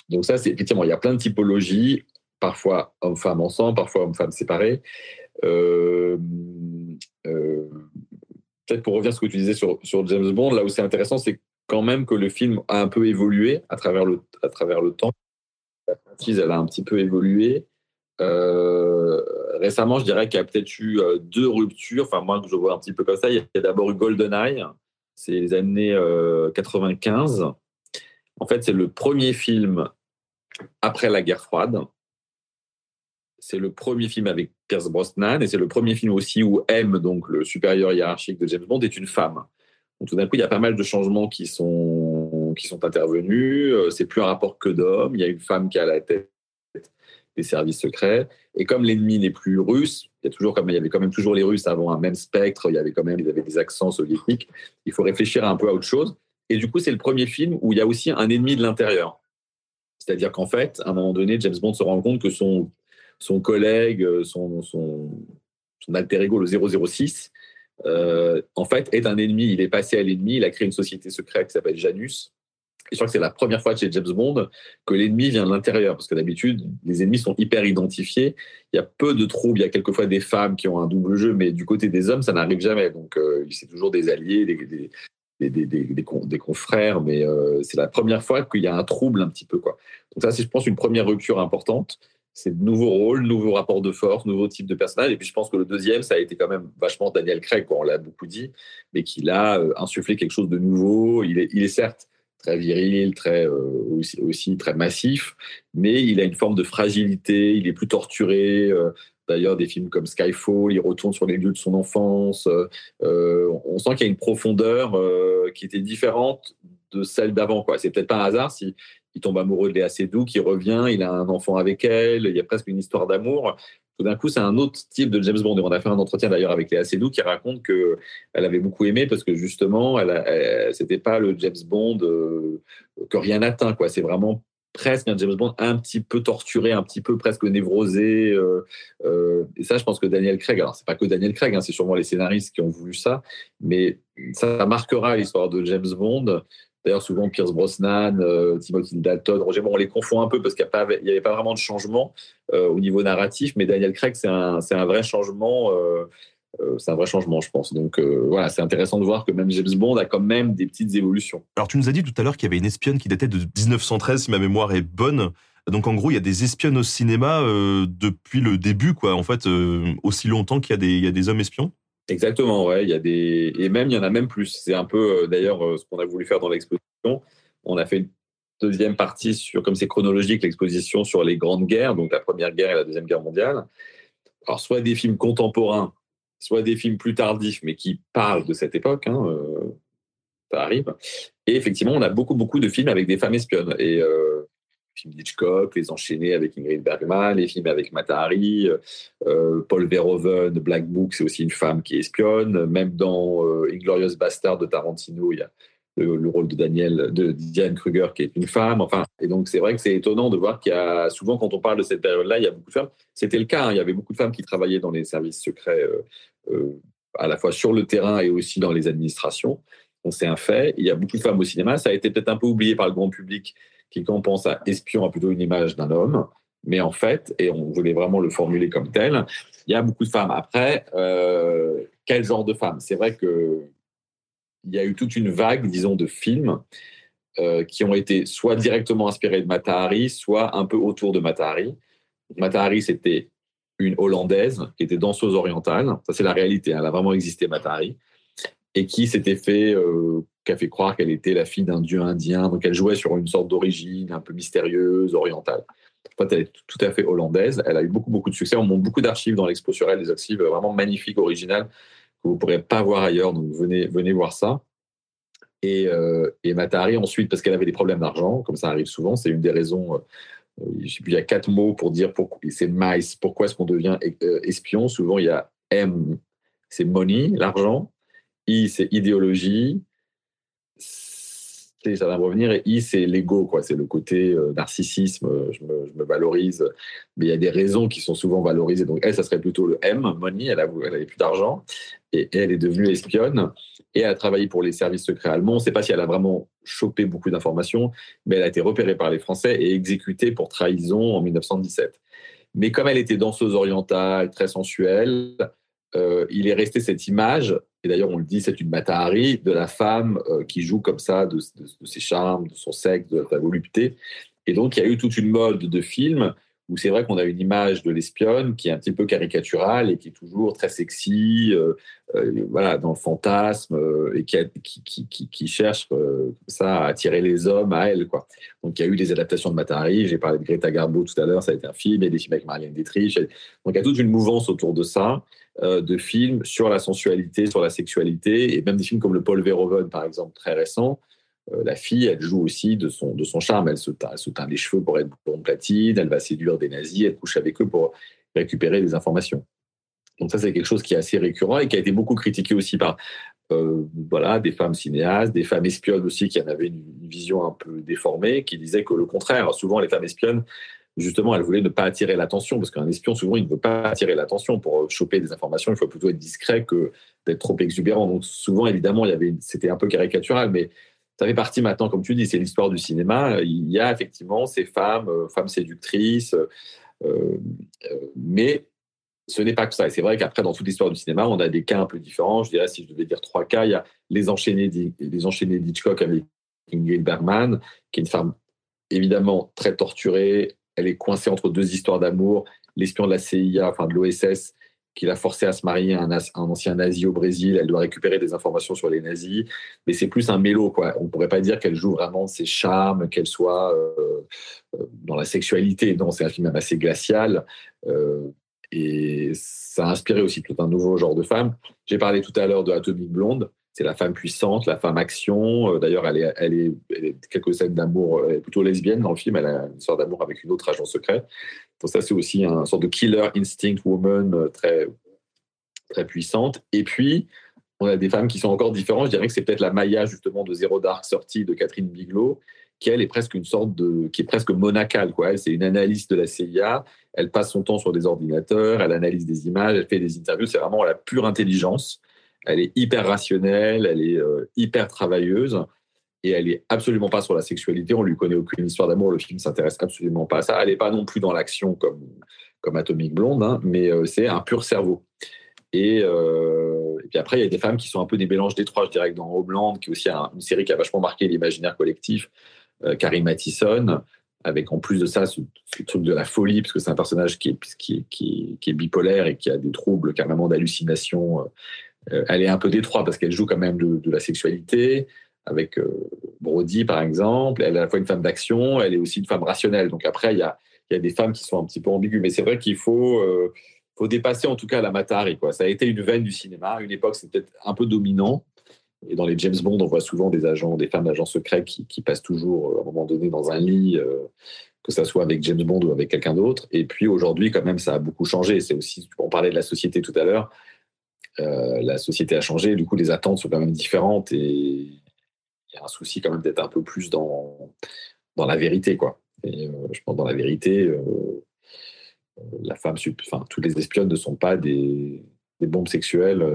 C: donc ça, c'est effectivement, il y a plein de typologies, parfois hommes-femmes ensemble, parfois hommes-femmes séparés. Euh, euh, peut-être pour revenir à ce que tu disais sur, sur James Bond, là où c'est intéressant, c'est quand même que le film a un peu évolué à travers le, à travers le temps. La franchise, elle a un petit peu évolué. Euh, récemment, je dirais qu'il y a peut-être eu euh, deux ruptures. Enfin, moi, je vois un petit peu comme ça. Il y a d'abord eu GoldenEye, c'est les années 95. Euh, en fait, c'est le premier film après la guerre froide. C'est le premier film avec Pierce Brosnan et c'est le premier film aussi où M, donc le supérieur hiérarchique de James Bond, est une femme tout d'un coup, il y a pas mal de changements qui sont, qui sont intervenus. Euh, c'est plus un rapport que d'hommes. Il y a une femme qui a la tête des services secrets. Et comme l'ennemi n'est plus russe, il y, a toujours, comme, il y avait quand même toujours les Russes avant un même spectre, il y avait quand même ils avaient des accents soviétiques. Il faut réfléchir un peu à autre chose. Et du coup, c'est le premier film où il y a aussi un ennemi de l'intérieur. C'est-à-dire qu'en fait, à un moment donné, James Bond se rend compte que son, son collègue, son, son, son alter ego, le 006, euh, en fait, est un ennemi. Il est passé à l'ennemi. Il a créé une société secrète qui s'appelle Janus. Et je crois que c'est la première fois chez James Bond que l'ennemi vient de l'intérieur, parce que d'habitude, les ennemis sont hyper identifiés. Il y a peu de troubles. Il y a quelquefois des femmes qui ont un double jeu, mais du côté des hommes, ça n'arrive jamais. Donc, euh, c'est toujours des alliés, des, confrères, mais euh, c'est la première fois qu'il y a un trouble un petit peu. Donc, ça, c'est, je pense, une première rupture importante. C'est nouveaux rôles, nouveaux rapports de force, nouveaux types de personnages. Et puis, je pense que le deuxième, ça a été quand même vachement Daniel Craig, on l'a beaucoup dit, mais qu'il a euh, insufflé quelque chose de nouveau. Il est, certes très viril, très euh, aussi, très massif, mais il a une forme de fragilité, il est plus torturé. Euh, D'ailleurs, des films comme Skyfall, il retourne sur les lieux de son enfance. On sent qu'il y a une profondeur qui était différente de celle d'avant. C'est peut-être pas un hasard si il tombe amoureux de Léa Seydoux, qui revient, il a un enfant avec elle, il y a presque une histoire d'amour. Tout d'un coup, c'est un autre type de James Bond. Et on a fait un entretien d'ailleurs avec Léa Seydoux qui raconte que elle avait beaucoup aimé parce que justement, elle, elle c'était pas le James Bond euh, que rien n'atteint. C'est vraiment presque un James Bond un petit peu torturé, un petit peu presque névrosé. Euh, euh, et ça, je pense que Daniel Craig, alors c'est pas que Daniel Craig, hein, c'est sûrement les scénaristes qui ont voulu ça, mais ça marquera l'histoire de James Bond. D'ailleurs, souvent Pierce Brosnan, euh, Timothy Dalton, Roger Moore, on les confond un peu parce qu'il n'y avait pas vraiment de changement euh, au niveau narratif, mais Daniel Craig, c'est un, un, vrai changement. Euh, c'est un vrai changement, je pense. Donc voilà, c'est intéressant de voir que même James Bond a quand même des petites évolutions.
A: Alors tu nous as dit tout à l'heure qu'il y avait une espionne qui datait de 1913, si ma mémoire est bonne. Donc en gros, il y a des espionnes au cinéma depuis le début, quoi. En fait, aussi longtemps qu'il y y a des hommes espions?
C: Exactement, ouais. Il y a des et même il y en a même plus. C'est un peu d'ailleurs ce qu'on a voulu faire dans l'exposition. On a fait une deuxième partie sur, comme c'est chronologique, l'exposition sur les grandes guerres, donc la première guerre et la deuxième guerre mondiale. Alors soit des films contemporains soit des films plus tardifs, mais qui parlent de cette époque. Hein, euh, ça arrive. Et effectivement, on a beaucoup, beaucoup de films avec des femmes espionnes. Et euh, films d'Hitchcock, Les Enchaînés avec Ingrid Bergman, les films avec Matahari, euh, Paul Verhoeven, Black Book, c'est aussi une femme qui espionne. Même dans euh, Inglorious Bastard de Tarantino, il y a le, le, rôle de Daniel, de Diane Kruger, qui est une femme. Enfin, et donc c'est vrai que c'est étonnant de voir qu'il y a souvent, quand on parle de cette période-là, il y a beaucoup de femmes. C'était le cas. Hein, il y avait beaucoup de femmes qui travaillaient dans les services secrets, euh, euh, à la fois sur le terrain et aussi dans les administrations. Donc c'est un fait. Il y a beaucoup de femmes au cinéma. Ça a été peut-être un peu oublié par le grand public, qui quand on pense à espion a plutôt une image d'un homme. Mais en fait, et on voulait vraiment le formuler comme tel, il y a beaucoup de femmes. Après, euh, quel genre de femmes? C'est vrai que il y a eu toute une vague, disons, de films euh, qui ont été soit directement inspirés de Matahari, soit un peu autour de Matahari. Matahari, c'était une Hollandaise qui était danseuse orientale. Ça, c'est la réalité. Hein. Elle a vraiment existé, Matahari. Et qui s'était fait, euh, qui a fait croire qu'elle était la fille d'un dieu indien. Donc, elle jouait sur une sorte d'origine un peu mystérieuse, orientale. En fait, elle est tout à fait hollandaise. Elle a eu beaucoup, beaucoup de succès. On montre beaucoup d'archives dans l'expo sur elle, des archives vraiment magnifiques, originales, que vous ne pourrez pas voir ailleurs. Donc, venez, venez voir ça. Et, euh, et Matahari, ensuite, parce qu'elle avait des problèmes d'argent, comme ça arrive souvent, c'est une des raisons. Euh, il y a quatre mots pour dire pourquoi c'est mice. Pourquoi est-ce qu'on devient euh, espion? Souvent, il y a M, c'est money, l'argent. I, c'est idéologie. Ça va revenir. I, c'est l'ego, quoi. C'est le côté euh, narcissisme. Je me, je me, valorise. Mais il y a des raisons qui sont souvent valorisées. Donc, elle, ça serait plutôt le M, money. Elle, elle avait plus d'argent. Et elle est devenue espionne. Et elle a travaillé pour les services secrets allemands. On ne sait pas si elle a vraiment chopé beaucoup d'informations, mais elle a été repérée par les Français et exécutée pour trahison en 1917. Mais comme elle était danseuse orientale, très sensuelle, euh, il est resté cette image, et d'ailleurs on le dit, c'est une Matahari, de la femme euh, qui joue comme ça, de, ses charmes, de son sexe, de sa volupté. Et donc il y a eu toute une mode de films où c'est vrai qu'on a une image de l'espionne qui est un petit peu caricaturale et qui est toujours très sexy, euh, euh, voilà, dans le fantasme et qui, a, qui, cherche ça à attirer les hommes à elle, quoi. Donc il y a eu des adaptations de Matahari, j'ai parlé de Greta Garbo tout à l'heure, ça a été un film, il y a des films avec Marianne Dietrich, donc il y a toute une mouvance autour de ça, de films sur la sensualité, sur la sexualité, et même des films comme le Paul Verhoeven, par exemple, très récent, euh, la fille, elle joue aussi de son, de son charme. Elle se, teint, elle se teint les cheveux pour être blonde platine, elle va séduire des nazis, elle couche avec eux pour récupérer des informations. Donc ça, c'est quelque chose qui est assez récurrent et qui a été beaucoup critiqué aussi par euh, voilà, des femmes cinéastes, des femmes espionnes aussi qui en avaient une, une vision un peu déformée, qui disaient que le contraire, souvent les femmes espionnes, justement, elles voulaient ne pas attirer l'attention, parce qu'un espion, souvent, il ne veut pas attirer l'attention pour choper des informations, il faut plutôt être discret que d'être trop exubérant. Donc souvent, évidemment, c'était un peu caricatural, mais ça fait partie maintenant, comme tu dis, c'est l'histoire du cinéma. Il y a effectivement ces femmes, femmes séductrices, mais ce n'est pas que ça. Et c'est vrai qu'après, dans toute l'histoire du cinéma, on a des cas un peu différents. Je dirais, si je devais dire trois cas, il y a les enchaînés, les enchaînés d'Hitchcock avec Ingrid Bergman, qui est une femme évidemment très torturée. Elle est coincée entre deux histoires d'amour. L'espion de la CIA, enfin de l'OSS, qui l'a forcée à se marier à un, ancien nazi au Brésil. Elle doit récupérer des informations sur les nazis. Mais c'est plus un mélo. On ne pourrait pas dire qu'elle joue vraiment ses charmes, qu'elle soit euh, euh, dans la sexualité. Non, c'est un film assez glacial. Euh, et ça a inspiré aussi tout un nouveau genre de femme. J'ai parlé tout à l'heure de Atomic Blonde. C'est la femme puissante, la femme action. Euh, d'ailleurs, elle est, elle, est, quelques scènes d'amour, elle est plutôt lesbienne dans le film. Elle a une sorte d'amour avec une autre agent secret. Donc ça, c'est aussi un sorte de killer instinct woman euh, très, très puissante. Et puis, on a des femmes qui sont encore différentes. Je dirais que c'est peut-être la Maya justement de Zero Dark sortie de Catherine Bigelow, qui elle est presque une sorte de, qui est presque monacale quoi. C'est une analyste de la CIA. Elle passe son temps sur des ordinateurs, elle analyse des images, elle fait des interviews. C'est vraiment la pure intelligence. Elle est hyper rationnelle, elle est euh, hyper travailleuse et elle est absolument pas sur la sexualité. On lui connaît aucune histoire d'amour. Le film s'intéresse absolument pas à ça. Elle n'est pas non plus dans l'action comme comme Atomic Blonde, hein, mais euh, c'est un pur cerveau. Et, euh, et, puis après, il y a des femmes qui sont un peu des mélanges des trois. Je dirais dans Homeland, qui est aussi une série qui a vachement marqué l'imaginaire collectif, Carrie Mathison, avec en plus de ça ce, truc de la folie, parce que c'est un personnage qui est, qui, qui, qui, est bipolaire et qui a des troubles carrément d'hallucination. Euh, elle est un peu détroit parce qu'elle joue quand même de, la sexualité, avec euh, Brody par exemple. Elle est à la fois une femme d'action, elle est aussi une femme rationnelle. Donc après, il y a, y a, des femmes qui sont un petit peu ambiguës, mais c'est vrai qu'il faut, faut dépasser en tout cas la matari. Quoi. Ça a été une veine du cinéma. À une époque, c'était peut-être un peu dominant. Et dans les James Bond, on voit souvent des agents, des femmes d'agents secrets qui, passent toujours euh, à un moment donné dans un lit, euh, que ça soit avec James Bond ou avec quelqu'un d'autre. Et puis aujourd'hui, quand même, ça a beaucoup changé. C'est aussi, on parlait de la société tout à l'heure. Euh, la société a changé, du coup, les attentes sont quand même différentes et il y a un souci quand même d'être un peu plus dans, dans la vérité, quoi. Et je pense dans la vérité, la femme, enfin, toutes les espionnes ne sont pas des, des bombes sexuelles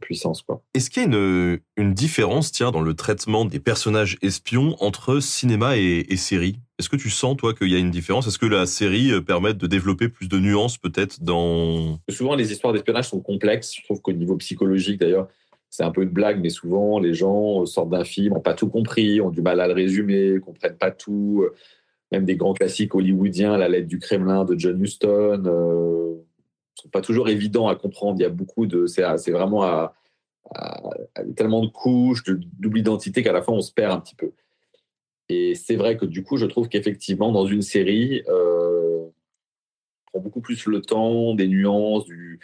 C: puissance.
A: Est-ce qu'il y a une, une, différence tiens, dans le traitement des personnages espions entre cinéma et série? Est-ce que tu sens, toi, qu'il y a une différence? Est-ce que la série euh, permet de développer plus de nuances, peut-être, dans...
C: Souvent, les histoires d'espionnage sont complexes. Je trouve qu'au niveau psychologique, d'ailleurs, c'est un peu une blague, mais souvent, les gens sortent d'un film, n'ont pas tout compris, ont du mal à le résumer, comprennent pas tout. Même des grands classiques hollywoodiens, La lettre du Kremlin de John Huston, euh, sont pas toujours évidents à comprendre. Il y a beaucoup de, c'est vraiment à, tellement de couches, de double identité qu'à la fin on se perd un petit peu. Et c'est vrai que du coup, je trouve qu'effectivement, dans une série, euh, on prend beaucoup plus le temps, des nuances, du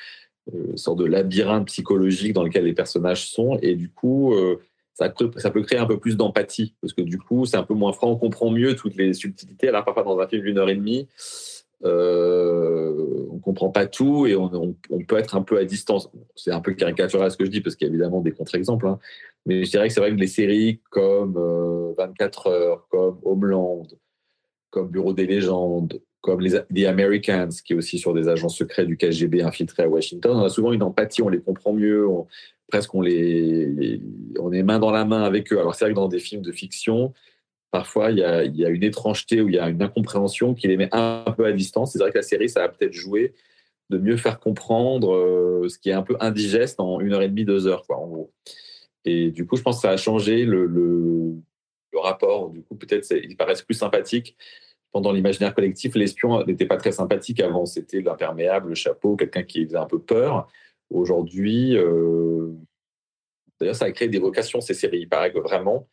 C: euh, sort de labyrinthe psychologique dans lequel les personnages sont, et du coup, euh, ça, ça, peut créer un peu plus d'empathie, parce que du coup, c'est un peu moins franc, on comprend mieux toutes les subtilités. Alors parfois, dans un film d'une heure et demie, euh, on comprend pas tout et on, peut être un peu à distance. C'est un peu caricatural ce que je dis parce qu'il y a évidemment des contre-exemples, hein. mais je dirais que c'est vrai que les séries comme 24 euh, heures, comme Homeland, comme Bureau des légendes, comme les The Americans, qui est aussi sur des agents secrets du KGB infiltrés à Washington, on a souvent une empathie, on les comprend mieux, presque on les, on est main dans la main avec eux. Alors c'est vrai que dans des films de fiction, parfois il y, a, une étrangeté ou il y a une incompréhension qui les met un peu à distance. C'est vrai que la série, ça a peut-être joué de mieux faire comprendre euh, ce qui est un peu indigeste en une heure et demie, deux heures, quoi, en gros. Et du coup, je pense que ça a changé le, rapport. Du coup, peut-être ils paraissent plus sympathiques. Pendant l'imaginaire collectif, l'espion n'était pas très sympathique avant. C'était l'imperméable, le chapeau, quelqu'un qui faisait un peu peur. Aujourd'hui, euh, d'ailleurs, ça a créé des vocations, ces séries. Il paraît que vraiment,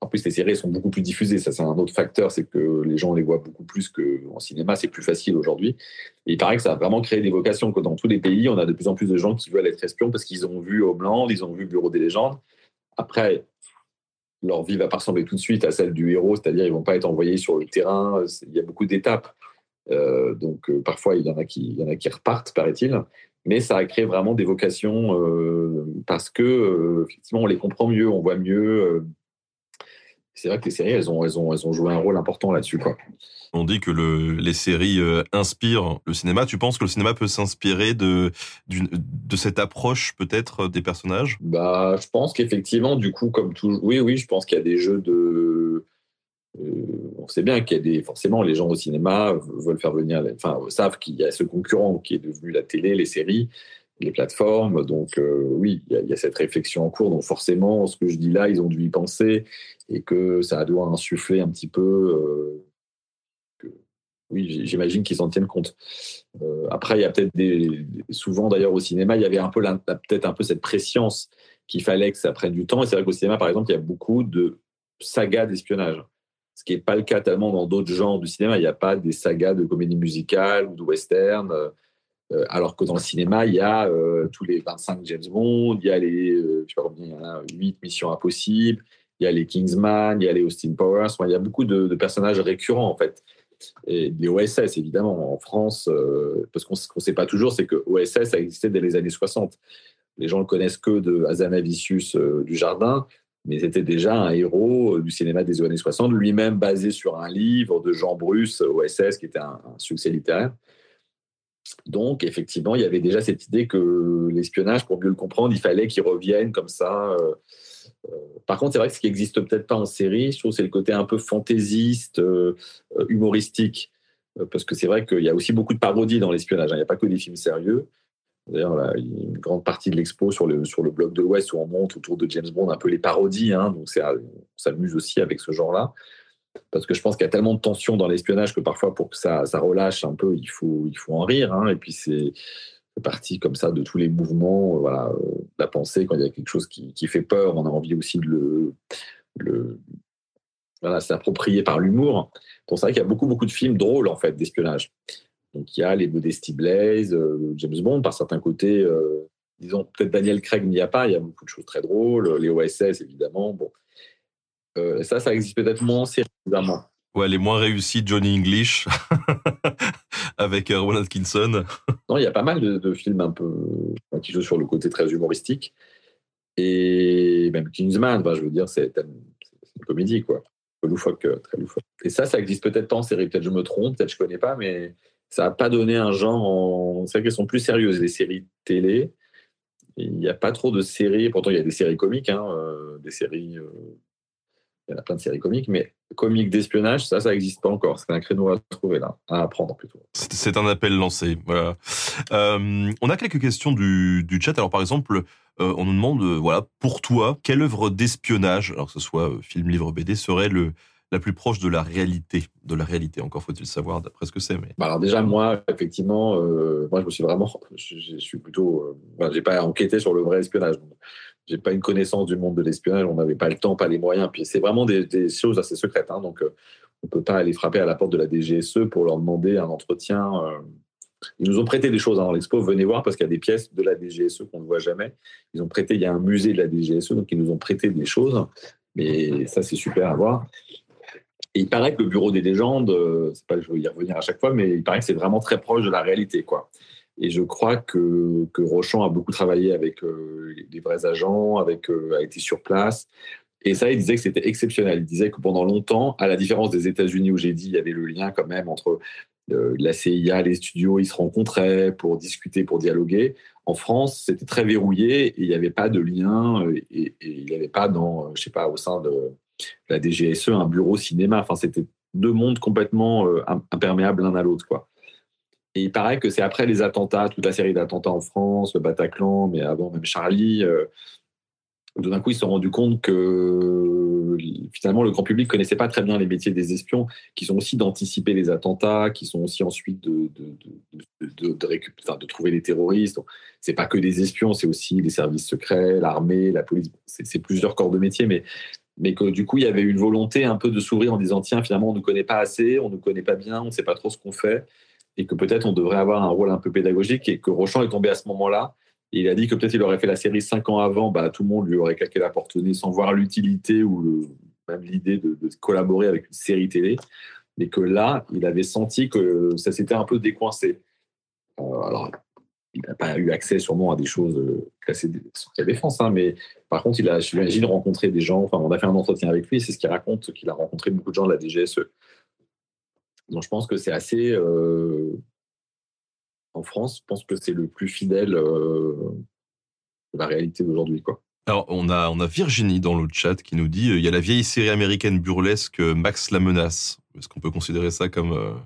C: en plus, les séries sont beaucoup plus diffusées. Ça, c'est un autre facteur, c'est que les gens les voient beaucoup plus qu'en cinéma. C'est plus facile aujourd'hui. Et il paraît que ça a vraiment créé des vocations. Que dans tous les pays, on a de plus en plus de gens qui veulent être espions parce qu'ils ont vu Homeland, ils ont vu Bureau des légendes. Après, leur vie va pas ressembler tout de suite à celle du héros, c'est-à-dire ils vont pas être envoyés sur le terrain. Il y a beaucoup d'étapes. Euh, donc euh, parfois, il y en a qui, il y en a qui repartent, paraît-il. Mais ça a créé vraiment des vocations euh, parce que effectivement, on les comprend mieux, on voit mieux c'est vrai que les séries, elles ont, elles ont, elles ont joué un rôle important là-dessus. Quoi.
A: On dit que le, les séries euh, inspirent le cinéma. Tu penses que le cinéma peut s'inspirer de, cette approche peut-être des personnages?
C: Bah, je pense qu'effectivement, du coup, comme tout, oui, oui, je pense qu'il y a des jeux de. euh, on sait bien qu'il y a des. Forcément, les gens au cinéma veulent faire venir. Enfin, savent qu'il y a ce concurrent qui est devenu la télé, les séries, les plateformes. Donc, euh, oui, il y, a, a cette réflexion en cours. Donc, forcément, ce que je dis là, ils ont dû y penser et que ça doit insuffler un petit peu. euh, oui, j'imagine qu'ils s'en tiennent compte. Euh, après, il y a peut-être des. Souvent, d'ailleurs, au cinéma, il y avait un peu peut-être un peu cette préscience qu'il fallait que ça prenne du temps. Et c'est vrai qu'au cinéma, par exemple, il y a beaucoup de sagas d'espionnage. Ce qui n'est pas le cas tellement dans d'autres genres du cinéma. Il n'y a pas des sagas de comédie musicale ou de western. Euh, alors que dans le cinéma, il y a euh, tous les 25 James Bond, il y a les euh, je il y a 8 Missions Impossibles, il y a les Kingsman, il y a les Austin Powers. Il y a beaucoup de, personnages récurrents, en fait. Et les OSS, évidemment, en France, parce qu'on ne sait pas toujours, c'est que OSS a existé dès les années 60. Les gens le connaissent que de Hazanavicius du Jardin, mais c'était déjà un héros du cinéma des années 60, lui-même basé sur un livre de Jean Bruce, OSS, qui était un succès littéraire. Donc, effectivement, il y avait déjà cette idée que l'espionnage, pour mieux le comprendre, il fallait qu'il revienne comme ça. euh, euh, Par contre, c'est vrai que ce qui existe peut-être pas en série, je trouve, c'est le côté un peu fantaisiste, euh, humoristique. Parce que c'est vrai qu'il y a aussi beaucoup de parodies dans l'espionnage. hein. Il n'y a pas que des films sérieux. D'ailleurs, une grande partie de l'expo sur le, sur le blog de l'Ouest où on monte autour de James Bond un peu les parodies. hein. donc, c'est- on s'amuse aussi avec ce genre-là. Parce que je pense qu'il y a tellement de tension dans l'espionnage que parfois, pour que ça, ça relâche un peu, il faut, il faut en rire. hein. Et puis, c'est c'est parti comme ça de tous les mouvements, euh, voilà, euh, la pensée. Quand il y a quelque chose qui, qui fait peur, on a envie aussi de le, le voilà, s'approprier par l'humour. C'est vrai qu'il y a beaucoup, beaucoup de films drôles, en fait, d'espionnage. Donc, il y a les Modesty Blaze, euh, James Bond, par certains côtés. disons, peut-être Daniel Craig n'y a pas. Il y a beaucoup de choses très drôles. Les OSS, évidemment. Bon. Ça, ça existe peut-être moins évidemment.
A: Ouais, les moins réussis, Johnny English, avec euh, Rowan Atkinson.
C: Non, il y a pas mal de, de films un peu qui jouent sur le côté très humoristique. Et même Kingsman, enfin, je veux dire, c'est une comédie, quoi. Un peu loufoque, euh, très loufoque. Et ça, ça existe peut-être pas en série. Peut-être je me trompe, peut-être je connais pas, mais ça n'a pas donné un genre. En... C'est vrai qu'elles sont plus sérieuses, les séries télé. Il n'y a pas trop de séries. Pourtant, il y a des séries comiques, hein, euh, des séries. euh, Il y en a plein de séries comiques, mais comiques d'espionnage, ça, ça n'existe pas encore. C'est un créneau à trouver là, à apprendre plutôt.
A: C'est un appel lancé. Voilà. Euh, on a quelques questions du, du chat. Alors, par exemple, euh, on nous demande, euh, voilà, pour toi, quelle œuvre d'espionnage, alors que ce soit film, livre, BD, serait le, la plus proche de la réalité? De la réalité, encore faut-il savoir d'après ce que c'est. Mais...
C: Bah alors déjà moi effectivement moi je me suis vraiment je, je suis plutôt j'ai pas enquêté sur le vrai espionnage donc j'ai pas une connaissance du monde de l'espionnage on n'avait pas le temps pas les moyens. Puis c'est vraiment des, choses assez secrètes hein, donc euh, on peut pas aller frapper à la porte de la DGSE pour leur demander un entretien euh. ils nous ont prêté des choses hein, dans l'expo. Venez voir parce qu'il y a des pièces de la DGSE qu'on ne voit jamais. Ils ont prêté il y a un musée de la DGSE donc ils nous ont prêté des choses. Mais ça c'est super à voir. Et il paraît que le bureau des légendes, euh, c'est pas je veux y revenir à chaque fois, mais il paraît que c'est vraiment très proche de la réalité, quoi. Et je crois que, que Rochon a beaucoup travaillé avec euh, les vrais agents, avec, euh, a été sur place. Et ça, il disait que c'était exceptionnel. Il disait que pendant longtemps, à la différence des États-Unis où j'ai dit, il y avait le lien quand même entre euh, la CIA, les studios, ils se rencontraient pour discuter, pour dialoguer. En France, c'était très verrouillé et il n'y avait pas de lien euh, et, et il n'y avait pas dans, je sais pas, au sein de la DGSE un bureau cinéma. Enfin, c'était deux mondes complètement im- imperméables l'un à l'autre, quoi. Et il paraît que c'est après les attentats, toute la série d'attentats en France, le Bataclan, mais avant même Charlie, euh, tout d'un coup ils se sont rendus compte que finalement le grand public connaissait pas très bien les métiers des espions, qui sont aussi d'anticiper les attentats, qui sont aussi ensuite de, de, de, trouver les terroristes. C'est pas que des espions, c'est aussi les services secrets, l'armée, la police. C'est c'est plusieurs corps de métier, mais mais que du coup, il y avait une volonté un peu de s'ouvrir en disant tiens, finalement, on ne nous connaît pas assez, on ne nous connaît pas bien, on ne sait pas trop ce qu'on fait, et que peut-être on devrait avoir un rôle un peu pédagogique, et que Rochon est tombé à ce moment-là. Il a dit que peut-être il aurait fait la série cinq ans avant, bah, tout le monde lui aurait claqué la porte au nez sans voir l'utilité ou même l'idée de, collaborer avec une série télé. Mais que là, il avait senti que ça s'était un peu décoincé. Euh, alors, il n'a pas eu accès sûrement à des choses euh, classées sur sa défense, hein, mais par contre, il a, j'imagine, rencontré des gens. Enfin, on a fait un entretien avec lui, c'est ce qu'il raconte, qu'il a rencontré beaucoup de gens de la DGSE. Donc, je pense que c'est assez. Euh, en France, je pense que c'est le plus fidèle euh, de la réalité d'aujourd'hui, quoi.
A: Alors, on a, on a Virginie dans le chat qui nous dit il y a la vieille série américaine burlesque Max la menace. Est-ce qu'on peut considérer ça comme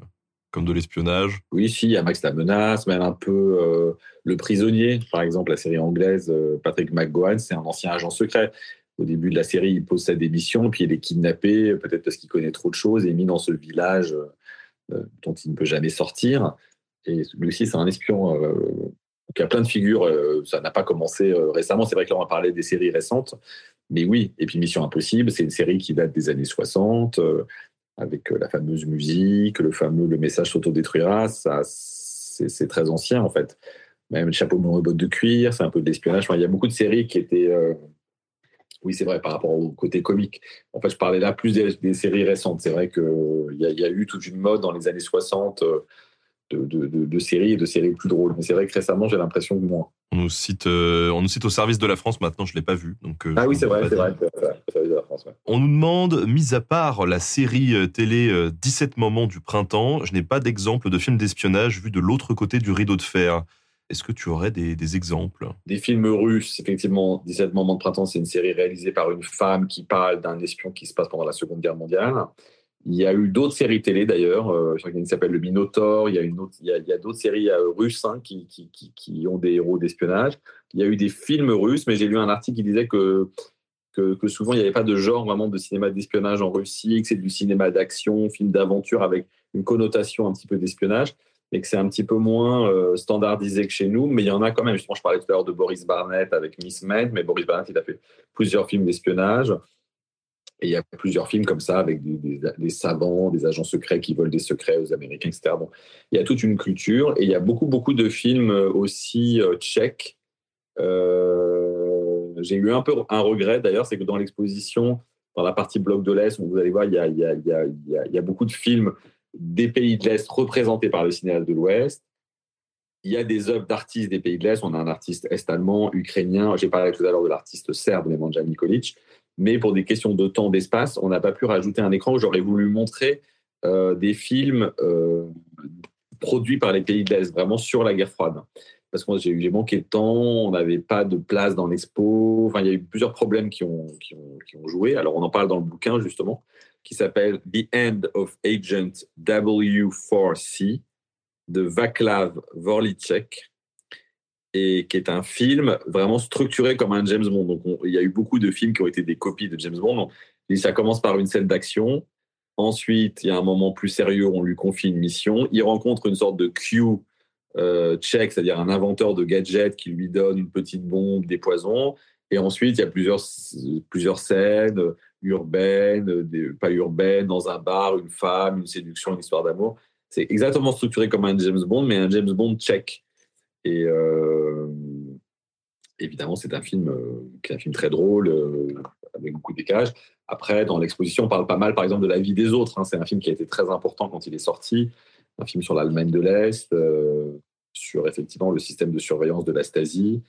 A: comme de l'espionnage?
C: Oui, si, il y a Max la menace, même un peu euh, Le prisonnier, par exemple, la série anglaise, euh, Patrick McGowan, c'est un ancien agent secret. Au début de la série, il pose sa démission, puis il est kidnappé, peut-être parce qu'il connaît trop de choses, et mis dans ce village euh, dont il ne peut jamais sortir. Et lui aussi, c'est un espion. Il y a plein de figures. ça n'a pas commencé récemment. C'est vrai que là, on va parler des séries récentes. Mais oui, et puis Mission Impossible, c'est une série qui date des années 60 avec euh, la fameuse musique, le fameux le message s'autodétruira, ça c'est très ancien en fait. Même chapeau de bottes de cuir, c'est un peu de l'espionnage. il y a beaucoup de séries qui étaient, euh, oui c'est vrai par rapport au côté comique. En fait, je parlais là plus des, séries récentes. C'est vrai qu'il y, y, a eu toute une mode dans les années 60 de, séries et de séries plus drôles. Mais c'est vrai que récemment, j'ai l'impression que moins.
A: On nous cite, euh, on nous cite au service de la France maintenant, je ne l'ai pas vu. Donc,
C: euh, ah oui, c'est vrai, c'est vrai.
A: On nous demande, mis à part la série euh, télé 17 moments du printemps, je n'ai pas d'exemple de film d'espionnage vu de l'autre côté du rideau de fer. Est-ce que tu aurais des, exemples?
C: Des films russes, effectivement. 17 moments de printemps, c'est une série réalisée par une femme qui parle d'un espion qui se passe pendant la Seconde Guerre mondiale. Il y a eu d'autres séries télé d'ailleurs. Euh, qu'il s'appelle Le Minotaur. Il y a, une il y a, d'autres séries euh, russes hein, qui, ont des héros d'espionnage. Il y a eu des films russes, mais j'ai lu un article qui disait que, que, que souvent il n'y avait pas de genre vraiment de cinéma d'espionnage en Russie, que c'est du cinéma d'action, film d'aventure avec une connotation un petit peu d'espionnage, mais que c'est un petit peu moins euh, standardisé que chez nous. Mais il y en a quand même. Justement, je parlais tout à l'heure de Boris Barnett avec Miss Med, mais Boris Barnett, il a fait plusieurs films d'espionnage. Et il y a plusieurs films comme ça avec des, savants, des agents secrets qui volent des secrets aux Américains, etc. Bon, il y a toute une culture et il y a beaucoup, beaucoup de films aussi euh, tchèques. Euh, j'ai eu un peu un regret d'ailleurs, c'est que dans l'exposition, dans la partie bloc de l'Est, vous allez voir, il y, a, il, y a, il, y a, beaucoup de films des pays de l'Est représentés par le cinéaste de l'Ouest. Il y a des œuvres d'artistes des pays de l'Est. On a un artiste est-allemand, ukrainien. J'ai parlé tout à l'heure de l'artiste serbe, Nemanja Nikolic mais pour des questions de temps, d'espace, on n'a pas pu rajouter un écran où j'aurais voulu montrer euh, des films euh, produits par les pays de l'Est, vraiment sur la guerre froide. Parce que j'ai manqué de temps, on n'avait pas de place dans l'expo. Enfin, il y a eu plusieurs problèmes qui ont joué. Alors, on en parle dans le bouquin, justement, qui s'appelle The End of Agent W4C de Vaclav Vorlicek et qui est un film vraiment structuré comme un James Bond. Donc, il y a eu beaucoup de films qui ont été des copies de James Bond. et ça commence par une scène d'action. Ensuite, il y a un moment plus sérieux, on lui confie une mission. Il rencontre une sorte de Q euh, check, c'est-à-dire un inventeur de gadgets qui lui donne une petite bombe, des poisons. Et ensuite, il y a plusieurs, plusieurs scènes urbaines, des, pas urbaines, dans un bar, une femme, une séduction, une histoire d'amour. C'est exactement structuré comme un James Bond, mais un James Bond check. Et euh, évidemment, c'est un film euh, qui est un film très drôle, euh, avec beaucoup de décalage. Après, dans l'exposition, on parle pas mal, par exemple, de la vie des autres. Hein. C'est un film qui a été très important quand il est sorti. Un film sur l'Allemagne de l'Est, sur effectivement le système de surveillance de la Stasi,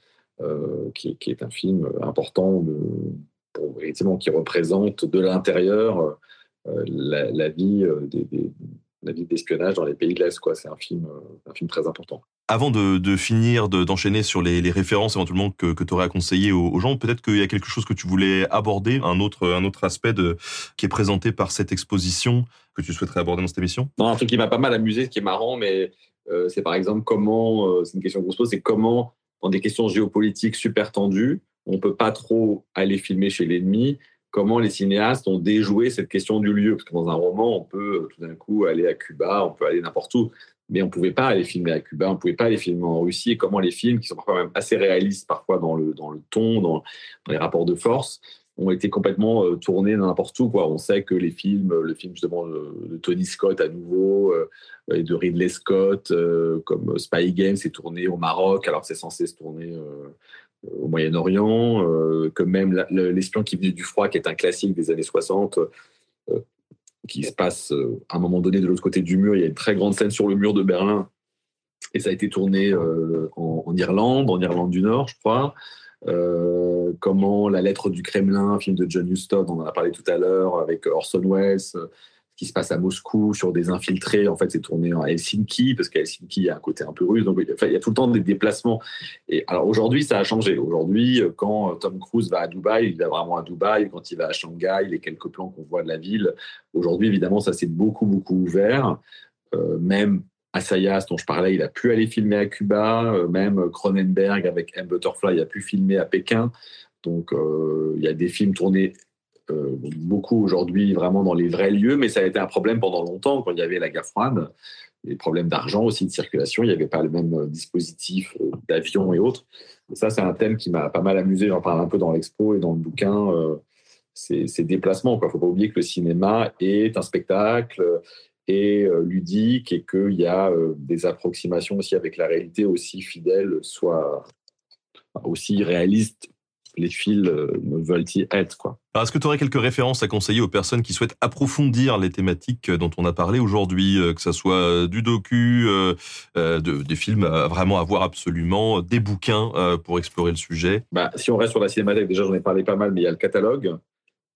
C: qui, est un film important effectivement, qui représente de l'intérieur la, la, vie des, des, la vie d'espionnage dans les pays de l'Est. C'est un film, un film très important.
A: Avant de, finir, d'enchaîner sur les, références éventuellement que, que tu aurais à conseiller aux, gens, peut-être qu'il y a quelque chose que tu voulais aborder, un autre, un autre aspect de, qui est présenté par cette exposition que tu souhaiterais aborder dans cette émission?
C: Non, Un truc qui m'a pas mal amusé, ce qui est marrant, mais euh, c'est par exemple comment, euh, c'est une question qu'on se pose, c'est comment, dans des questions géopolitiques super tendues, on peut pas trop aller filmer chez l'ennemi, comment les cinéastes ont déjoué cette question du lieu? Parce que dans un roman, on peut euh, tout d'un coup aller à Cuba, on peut aller n'importe où mais on ne pouvait pas aller filmer à Cuba, on ne pouvait pas aller filmer en Russie, et comment les films, qui sont parfois même assez réalistes, parfois dans le, dans le ton, dans, les rapports de force, ont été complètement euh, tournés n'importe où. On sait que les films, le film justement de, Tony Scott à nouveau, euh, et de Ridley Scott, euh, comme Spy Game, c'est tourné au Maroc, alors c'est censé se tourner au Moyen-Orient, que même L'espion qui venait du froid, qui est un classique des années 60, qui se passe euh, à un moment donné de l'autre côté du mur. Il y a une très grande scène sur le mur de Berlin Et ça a été tourné en, Irlande, en Irlande du Nord, je crois. comment La lettre du Kremlin, film de John Huston, on en a parlé tout à l'heure, avec Orson Welles se passe à Moscou sur des infiltrés. En fait, c'est tourné à Helsinki parce qu'à Helsinki, il y a un côté un peu russe. Donc, il y a tout le temps des déplacements. Et alors aujourd'hui, ça a changé. Aujourd'hui, quand Tom Cruise va à Dubaï, il va vraiment à Dubaï. Quand il va à Shanghai, les quelques plans qu'on voit de la ville. Aujourd'hui, évidemment, ça s'est beaucoup, beaucoup ouvert. Euh, même Assayas, dont je parlais, il a pu aller filmer à Cuba. Euh, même Cronenberg avec M. Butterfly a pu filmer à Pékin. Donc, euh, il y a des films tournés euh, beaucoup aujourd'hui vraiment dans les vrais lieux, mais ça a été un problème pendant longtemps quand il y avait la guerre froide, des problèmes d'argent aussi, de circulation, il n'y avait pas le même euh, dispositif euh, d'avion et autres. ça, c'est un thème qui m'a pas mal amusé, j'en parle un peu dans l'expo et dans le bouquin, ces, déplacements. Il ne faut pas oublier que le cinéma est un spectacle, et ludique et qu'il y a des approximations aussi avec la réalité aussi fidèles, soit aussi réalistes les fils euh, veulent-ils être quoi.
A: est-ce que tu aurais quelques références à conseiller aux personnes qui souhaitent approfondir les thématiques dont on a parlé aujourd'hui, euh, que ce soit du docu, euh, des films vraiment à voir absolument, des bouquins pour explorer le sujet?
C: Bah, Si on reste sur la cinémathèque, déjà j'en ai parlé pas mal, mais il y a le catalogue.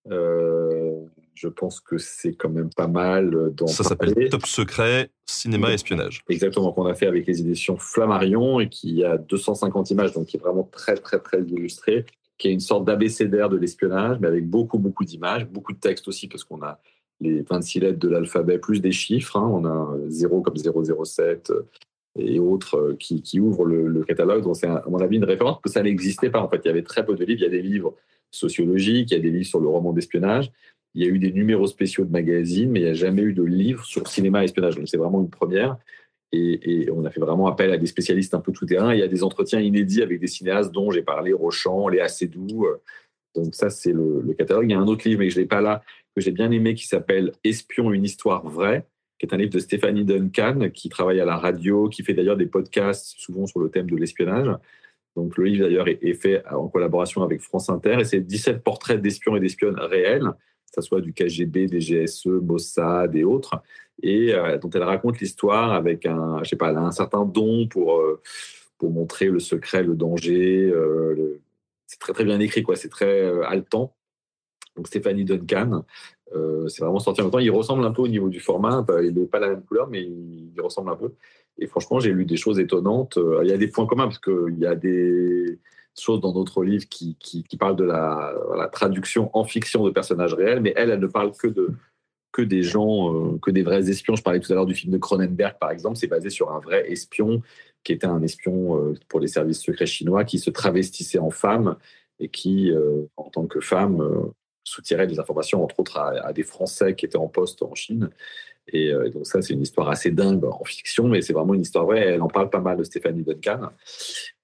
C: je pense que c'est quand même pas mal.
A: Ça s'appelle Top Secret, Cinéma Espionnage.
C: Exactement, qu'on a fait avec les éditions Flammarion et qui a 250 images, donc qui est vraiment très, très, très illustré qui est une sorte d'abécédaire de l'espionnage, mais avec beaucoup, beaucoup d'images, beaucoup de textes aussi, parce qu'on a les 26 lettres de l'alphabet plus des chiffres. Hein. On a 0 comme 007 euh, et autres euh, qui, qui ouvrent le, catalogue. Donc, c'est, à mon avis, une référence, parce que ça n'existait pas. En fait, il y avait très peu de livres. Il y a des livres sociologiques, il y a des livres sur le roman d'espionnage. Il y a eu des numéros spéciaux de magazines, mais il n'y a jamais eu de livre sur cinéma espionnage. Donc, c'est vraiment une première. Et, on a fait vraiment appel à des spécialistes un peu tout terrain. Il y a des entretiens inédits avec des cinéastes dont j'ai parlé, Rochant, Léa Seydoux. Donc ça, c'est le, catalogue. Il y a un autre livre, mais je ne l'ai pas là, que j'ai bien aimé, qui s'appelle Espion, une histoire vraie, qui est un livre de Stéphanie Duncan, qui travaille à la radio, qui fait d'ailleurs des podcasts souvent sur le thème de l'espionnage. Donc le livre d'ailleurs est, fait en collaboration avec France Inter et c'est 17 portraits d'espions et d'espionnes réels, que ce soit du KGB, des GSE, Mossad et autres et euh, dont elle raconte l'histoire avec un, je sais pas, un certain don pour, euh, pour montrer le secret, le danger. Euh, c'est très très bien écrit, quoi. C'est très haletant. Donc Stéphanie Duncan, c'est vraiment sorti en même temps. Il ressemble un peu au niveau du format. Il n'est pas la même couleur, mais il, ressemble un peu. Et franchement, j'ai lu des choses étonnantes. Il y a des points communs parce qu'il y a des choses dans d'autres livres qui, qui, qui, parlent de la, la, traduction en fiction de personnages réels, mais elle, elle ne parle que de, que des gens, euh, que des vrais espions. Je parlais tout à l'heure du film de Cronenberg, par exemple. C'est basé sur un vrai espion qui était un espion euh, pour les services secrets chinois qui se travestissait en femme et qui, euh, en tant que femme, soutirait des informations, entre autres, à, des Français qui étaient en poste en Chine. Et, donc ça, c'est une histoire assez dingue en fiction, mais c'est vraiment une histoire vraie. Elle en parle pas mal de Stéphanie Duncan.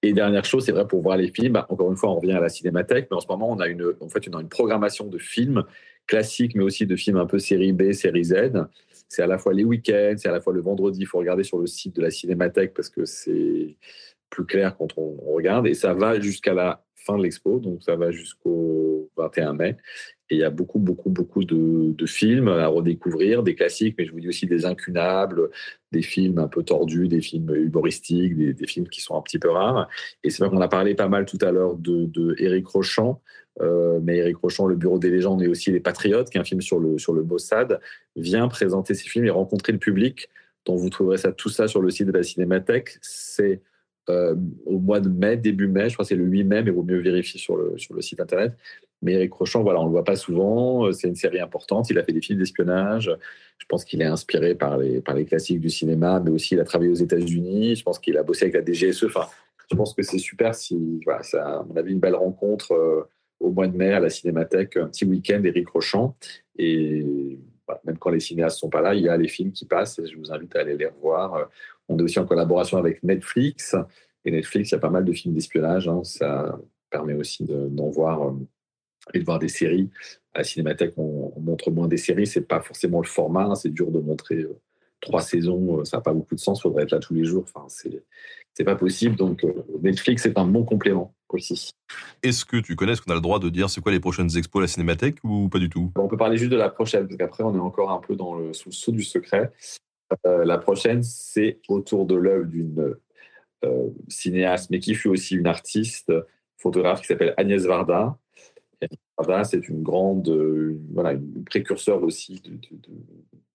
C: Et dernière chose, c'est vrai pour voir les films. Bah, encore une fois, on revient à la cinémathèque, mais en ce moment, on a une, en fait, on a une programmation de films classiques, mais aussi de films un peu série B, série Z. C'est à la fois les week-ends, c'est à la fois le vendredi. Il faut regarder sur le site de la Cinémathèque parce que c'est plus clair quand on, regarde. Et ça va jusqu'à la fin de l'expo, donc ça va jusqu'au 21 mai. Et il y a beaucoup, beaucoup, beaucoup de, films à redécouvrir, des classiques, mais je vous dis aussi des incunables, des films un peu tordus, des films humoristiques, des, films qui sont un petit peu rares. Et c'est vrai qu'on a parlé pas mal tout à l'heure de, de Eric Rochant, euh, mais Eric Rochant, Le Bureau des légendes et aussi Les Patriotes, qui est un film sur le, sur le Mossad, vient présenter ces films et rencontrer le public. Donc vous trouverez ça, tout ça sur le site de la Cinémathèque. C'est euh, au mois de mai, début mai, je crois que c'est le 8 mai, mais il vaut mieux vérifier sur le, sur le site internet. Mais Eric Rochant, voilà, on ne le voit pas souvent. C'est une série importante. Il a fait des films d'espionnage. Je pense qu'il est inspiré par les, par les classiques du cinéma, mais aussi il a travaillé aux États-Unis. Je pense qu'il a bossé avec la DGSE. Enfin, je pense que c'est super si, voilà, ça, à mon avis, une belle rencontre. Euh, au mois de mai à la Cinémathèque, un petit week-end Éric Rochant. Et même quand les cinéastes sont pas là, il y a les films qui passent. je vous invite à aller les revoir. On est aussi en collaboration avec Netflix. Et Netflix, il y a pas mal de films d'espionnage. Hein. Ça permet aussi d'en voir euh, et de voir des séries. À la Cinémathèque, on, montre moins des séries. C'est pas forcément le format. Hein. C'est dur de montrer euh, trois saisons. Euh, ça n'a pas beaucoup de sens. Il faudrait être là tous les jours. Enfin, c'est pas possible. Donc, Netflix est un bon complément.
A: Est-ce que tu connais, est-ce qu'on a le droit de dire c'est quoi les prochaines expos à la Cinémathèque ou pas du tout?
C: On peut parler juste de la prochaine, parce qu'après on est encore un peu dans le, sous le sceau du secret. Euh, la prochaine, c'est autour de l'œuvre d'une euh, cinéaste, mais qui fut aussi une artiste, photographe qui s'appelle Agnès Varda. Agnès Varda, c'est une grande, euh, voilà, une précurseur aussi de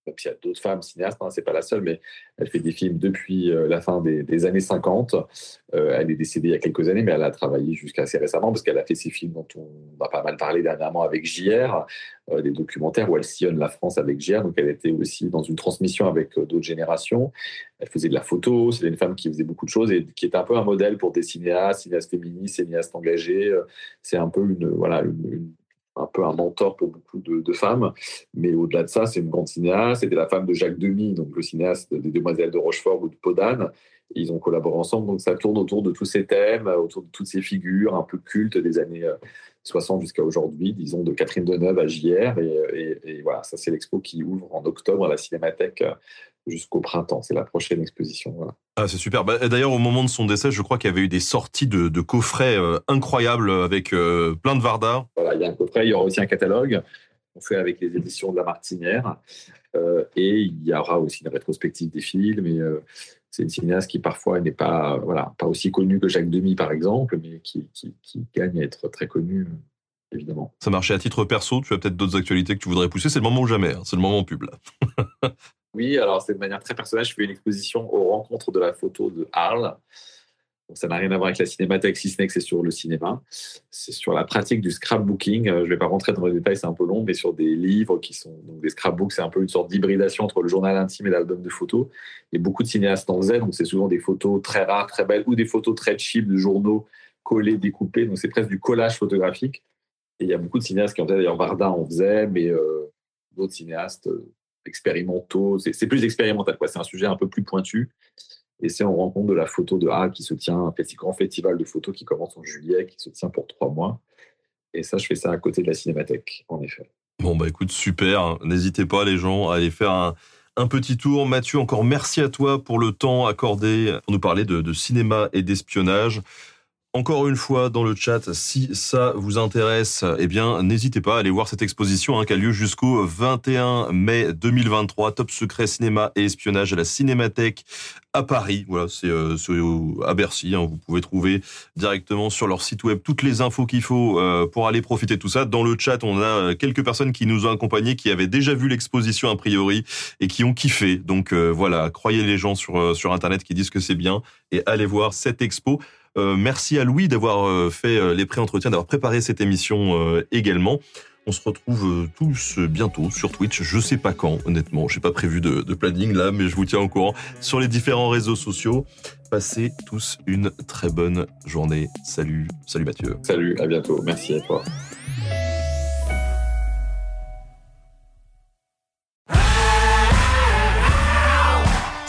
C: même s'il y a d'autres femmes cinéastes, hein, c'est pas la seule, mais elle fait des films depuis euh, la fin des, années 50. Euh, elle est décédée il y a quelques années, mais elle a travaillé jusqu'à assez récemment parce qu'elle a fait ces films dont on a pas mal parlé dernièrement avec JR, euh, des documentaires où elle sillonne la France avec JR. Donc elle était aussi dans une transmission avec d'autres générations. Elle faisait de la photo, c'était une femme qui faisait beaucoup de choses et qui était un peu un modèle pour des cinéastes, cinéastes féministes, cinéastes engagés. C'est un peu une, voilà, une un peu un mentor pour beaucoup de, femmes. Mais au-delà de ça, c'est une grande cinéaste. C'était la femme de Jacques Demy, donc le cinéaste des Demoiselles de Rochefort ou de Podane. Ils ont collaboré ensemble, donc ça tourne autour de tous ces thèmes, autour de toutes ces figures un peu cultes des années 60 jusqu'à aujourd'hui, disons de Catherine Deneuve à JR. Et, et, et voilà, ça c'est l'expo qui ouvre en octobre à la Cinémathèque jusqu'au printemps. C'est la prochaine exposition. Voilà.
A: Ah, c'est super. Bah, D'ailleurs, au moment de son décès, je crois qu'il y avait eu des sorties de, de coffrets euh, incroyables avec euh, plein de Varda.
C: Voilà, il y a un coffret, il y aura aussi un catalogue. On fait avec les éditions de la Martinière. Euh, et il y aura aussi une rétrospective des films. Et, c'est une cinéaste qui parfois n'est pas, voilà, pas aussi connue que Jacques Demy, par exemple, mais qui, qui, qui gagne à être très connue évidemment.
A: Ça marchait à titre perso. Tu as peut-être d'autres actualités que tu voudrais pousser. C'est le moment ou jamais. Hein. C'est le moment pub là.
C: oui, alors c'est de manière très personnelle. Je fais une exposition aux rencontres de la photo de Arles. Ça n'a rien à voir avec la cinémathèque, si ce n'est que c'est sur le cinéma. C'est sur la pratique du scrapbooking. Je ne vais pas rentrer dans les détails, c'est un peu long, mais sur des livres qui sont donc des scrapbooks, c'est un peu une sorte d'hybridation entre le journal intime et l'album de photos. Et beaucoup de cinéastes en faisaient, donc c'est souvent des photos très rares, très belles, ou des photos très cheap de journaux collés, découpés. Donc c'est presque du collage photographique. Et il y a beaucoup de cinéastes qui en faisaient, d'ailleurs Varda en faisait, mais euh, d'autres cinéastes euh, expérimentaux. C'est plus expérimental, quoi. C'est un sujet un peu plus pointu. Et c'est en rencontre de la photo de A qui se tient, un petit grand festival de photos qui commence en juillet, qui se tient pour trois mois. Et ça, je fais ça à côté de la cinémathèque, en effet.
A: Bon, bah écoute, super. N'hésitez pas, les gens, à aller faire un, petit tour. Mathieu, encore merci à toi pour le temps accordé pour nous parler de cinéma et d'espionnage. Encore une fois, dans le chat, si ça vous intéresse, eh bien, n'hésitez pas à aller voir cette exposition hein, qui a lieu jusqu'au 21 mai 2023. Top secret cinéma et espionnage à la Cinémathèque à Paris. Voilà, c'est euh, à Bercy. Hein, vous pouvez trouver directement sur leur site web toutes les infos qu'il faut euh, pour aller profiter de tout ça. Dans le chat, on a euh, quelques personnes qui nous ont accompagnés, qui avaient déjà vu l'exposition a priori et qui ont kiffé. Donc voilà, croyez les gens sur sur internet qui disent que c'est bien et allez voir cette expo. Euh, merci à Louis d'avoir euh, fait euh, les pré-entretiens, d'avoir préparé cette émission également. On se retrouve tous bientôt sur Twitch. Je sais pas quand, honnêtement. J'ai pas prévu de, de, planning là, mais je vous tiens au courant sur les différents réseaux sociaux. Passez tous une très bonne journée. Salut, salut Mathieu.
C: Salut, à bientôt. Merci à toi.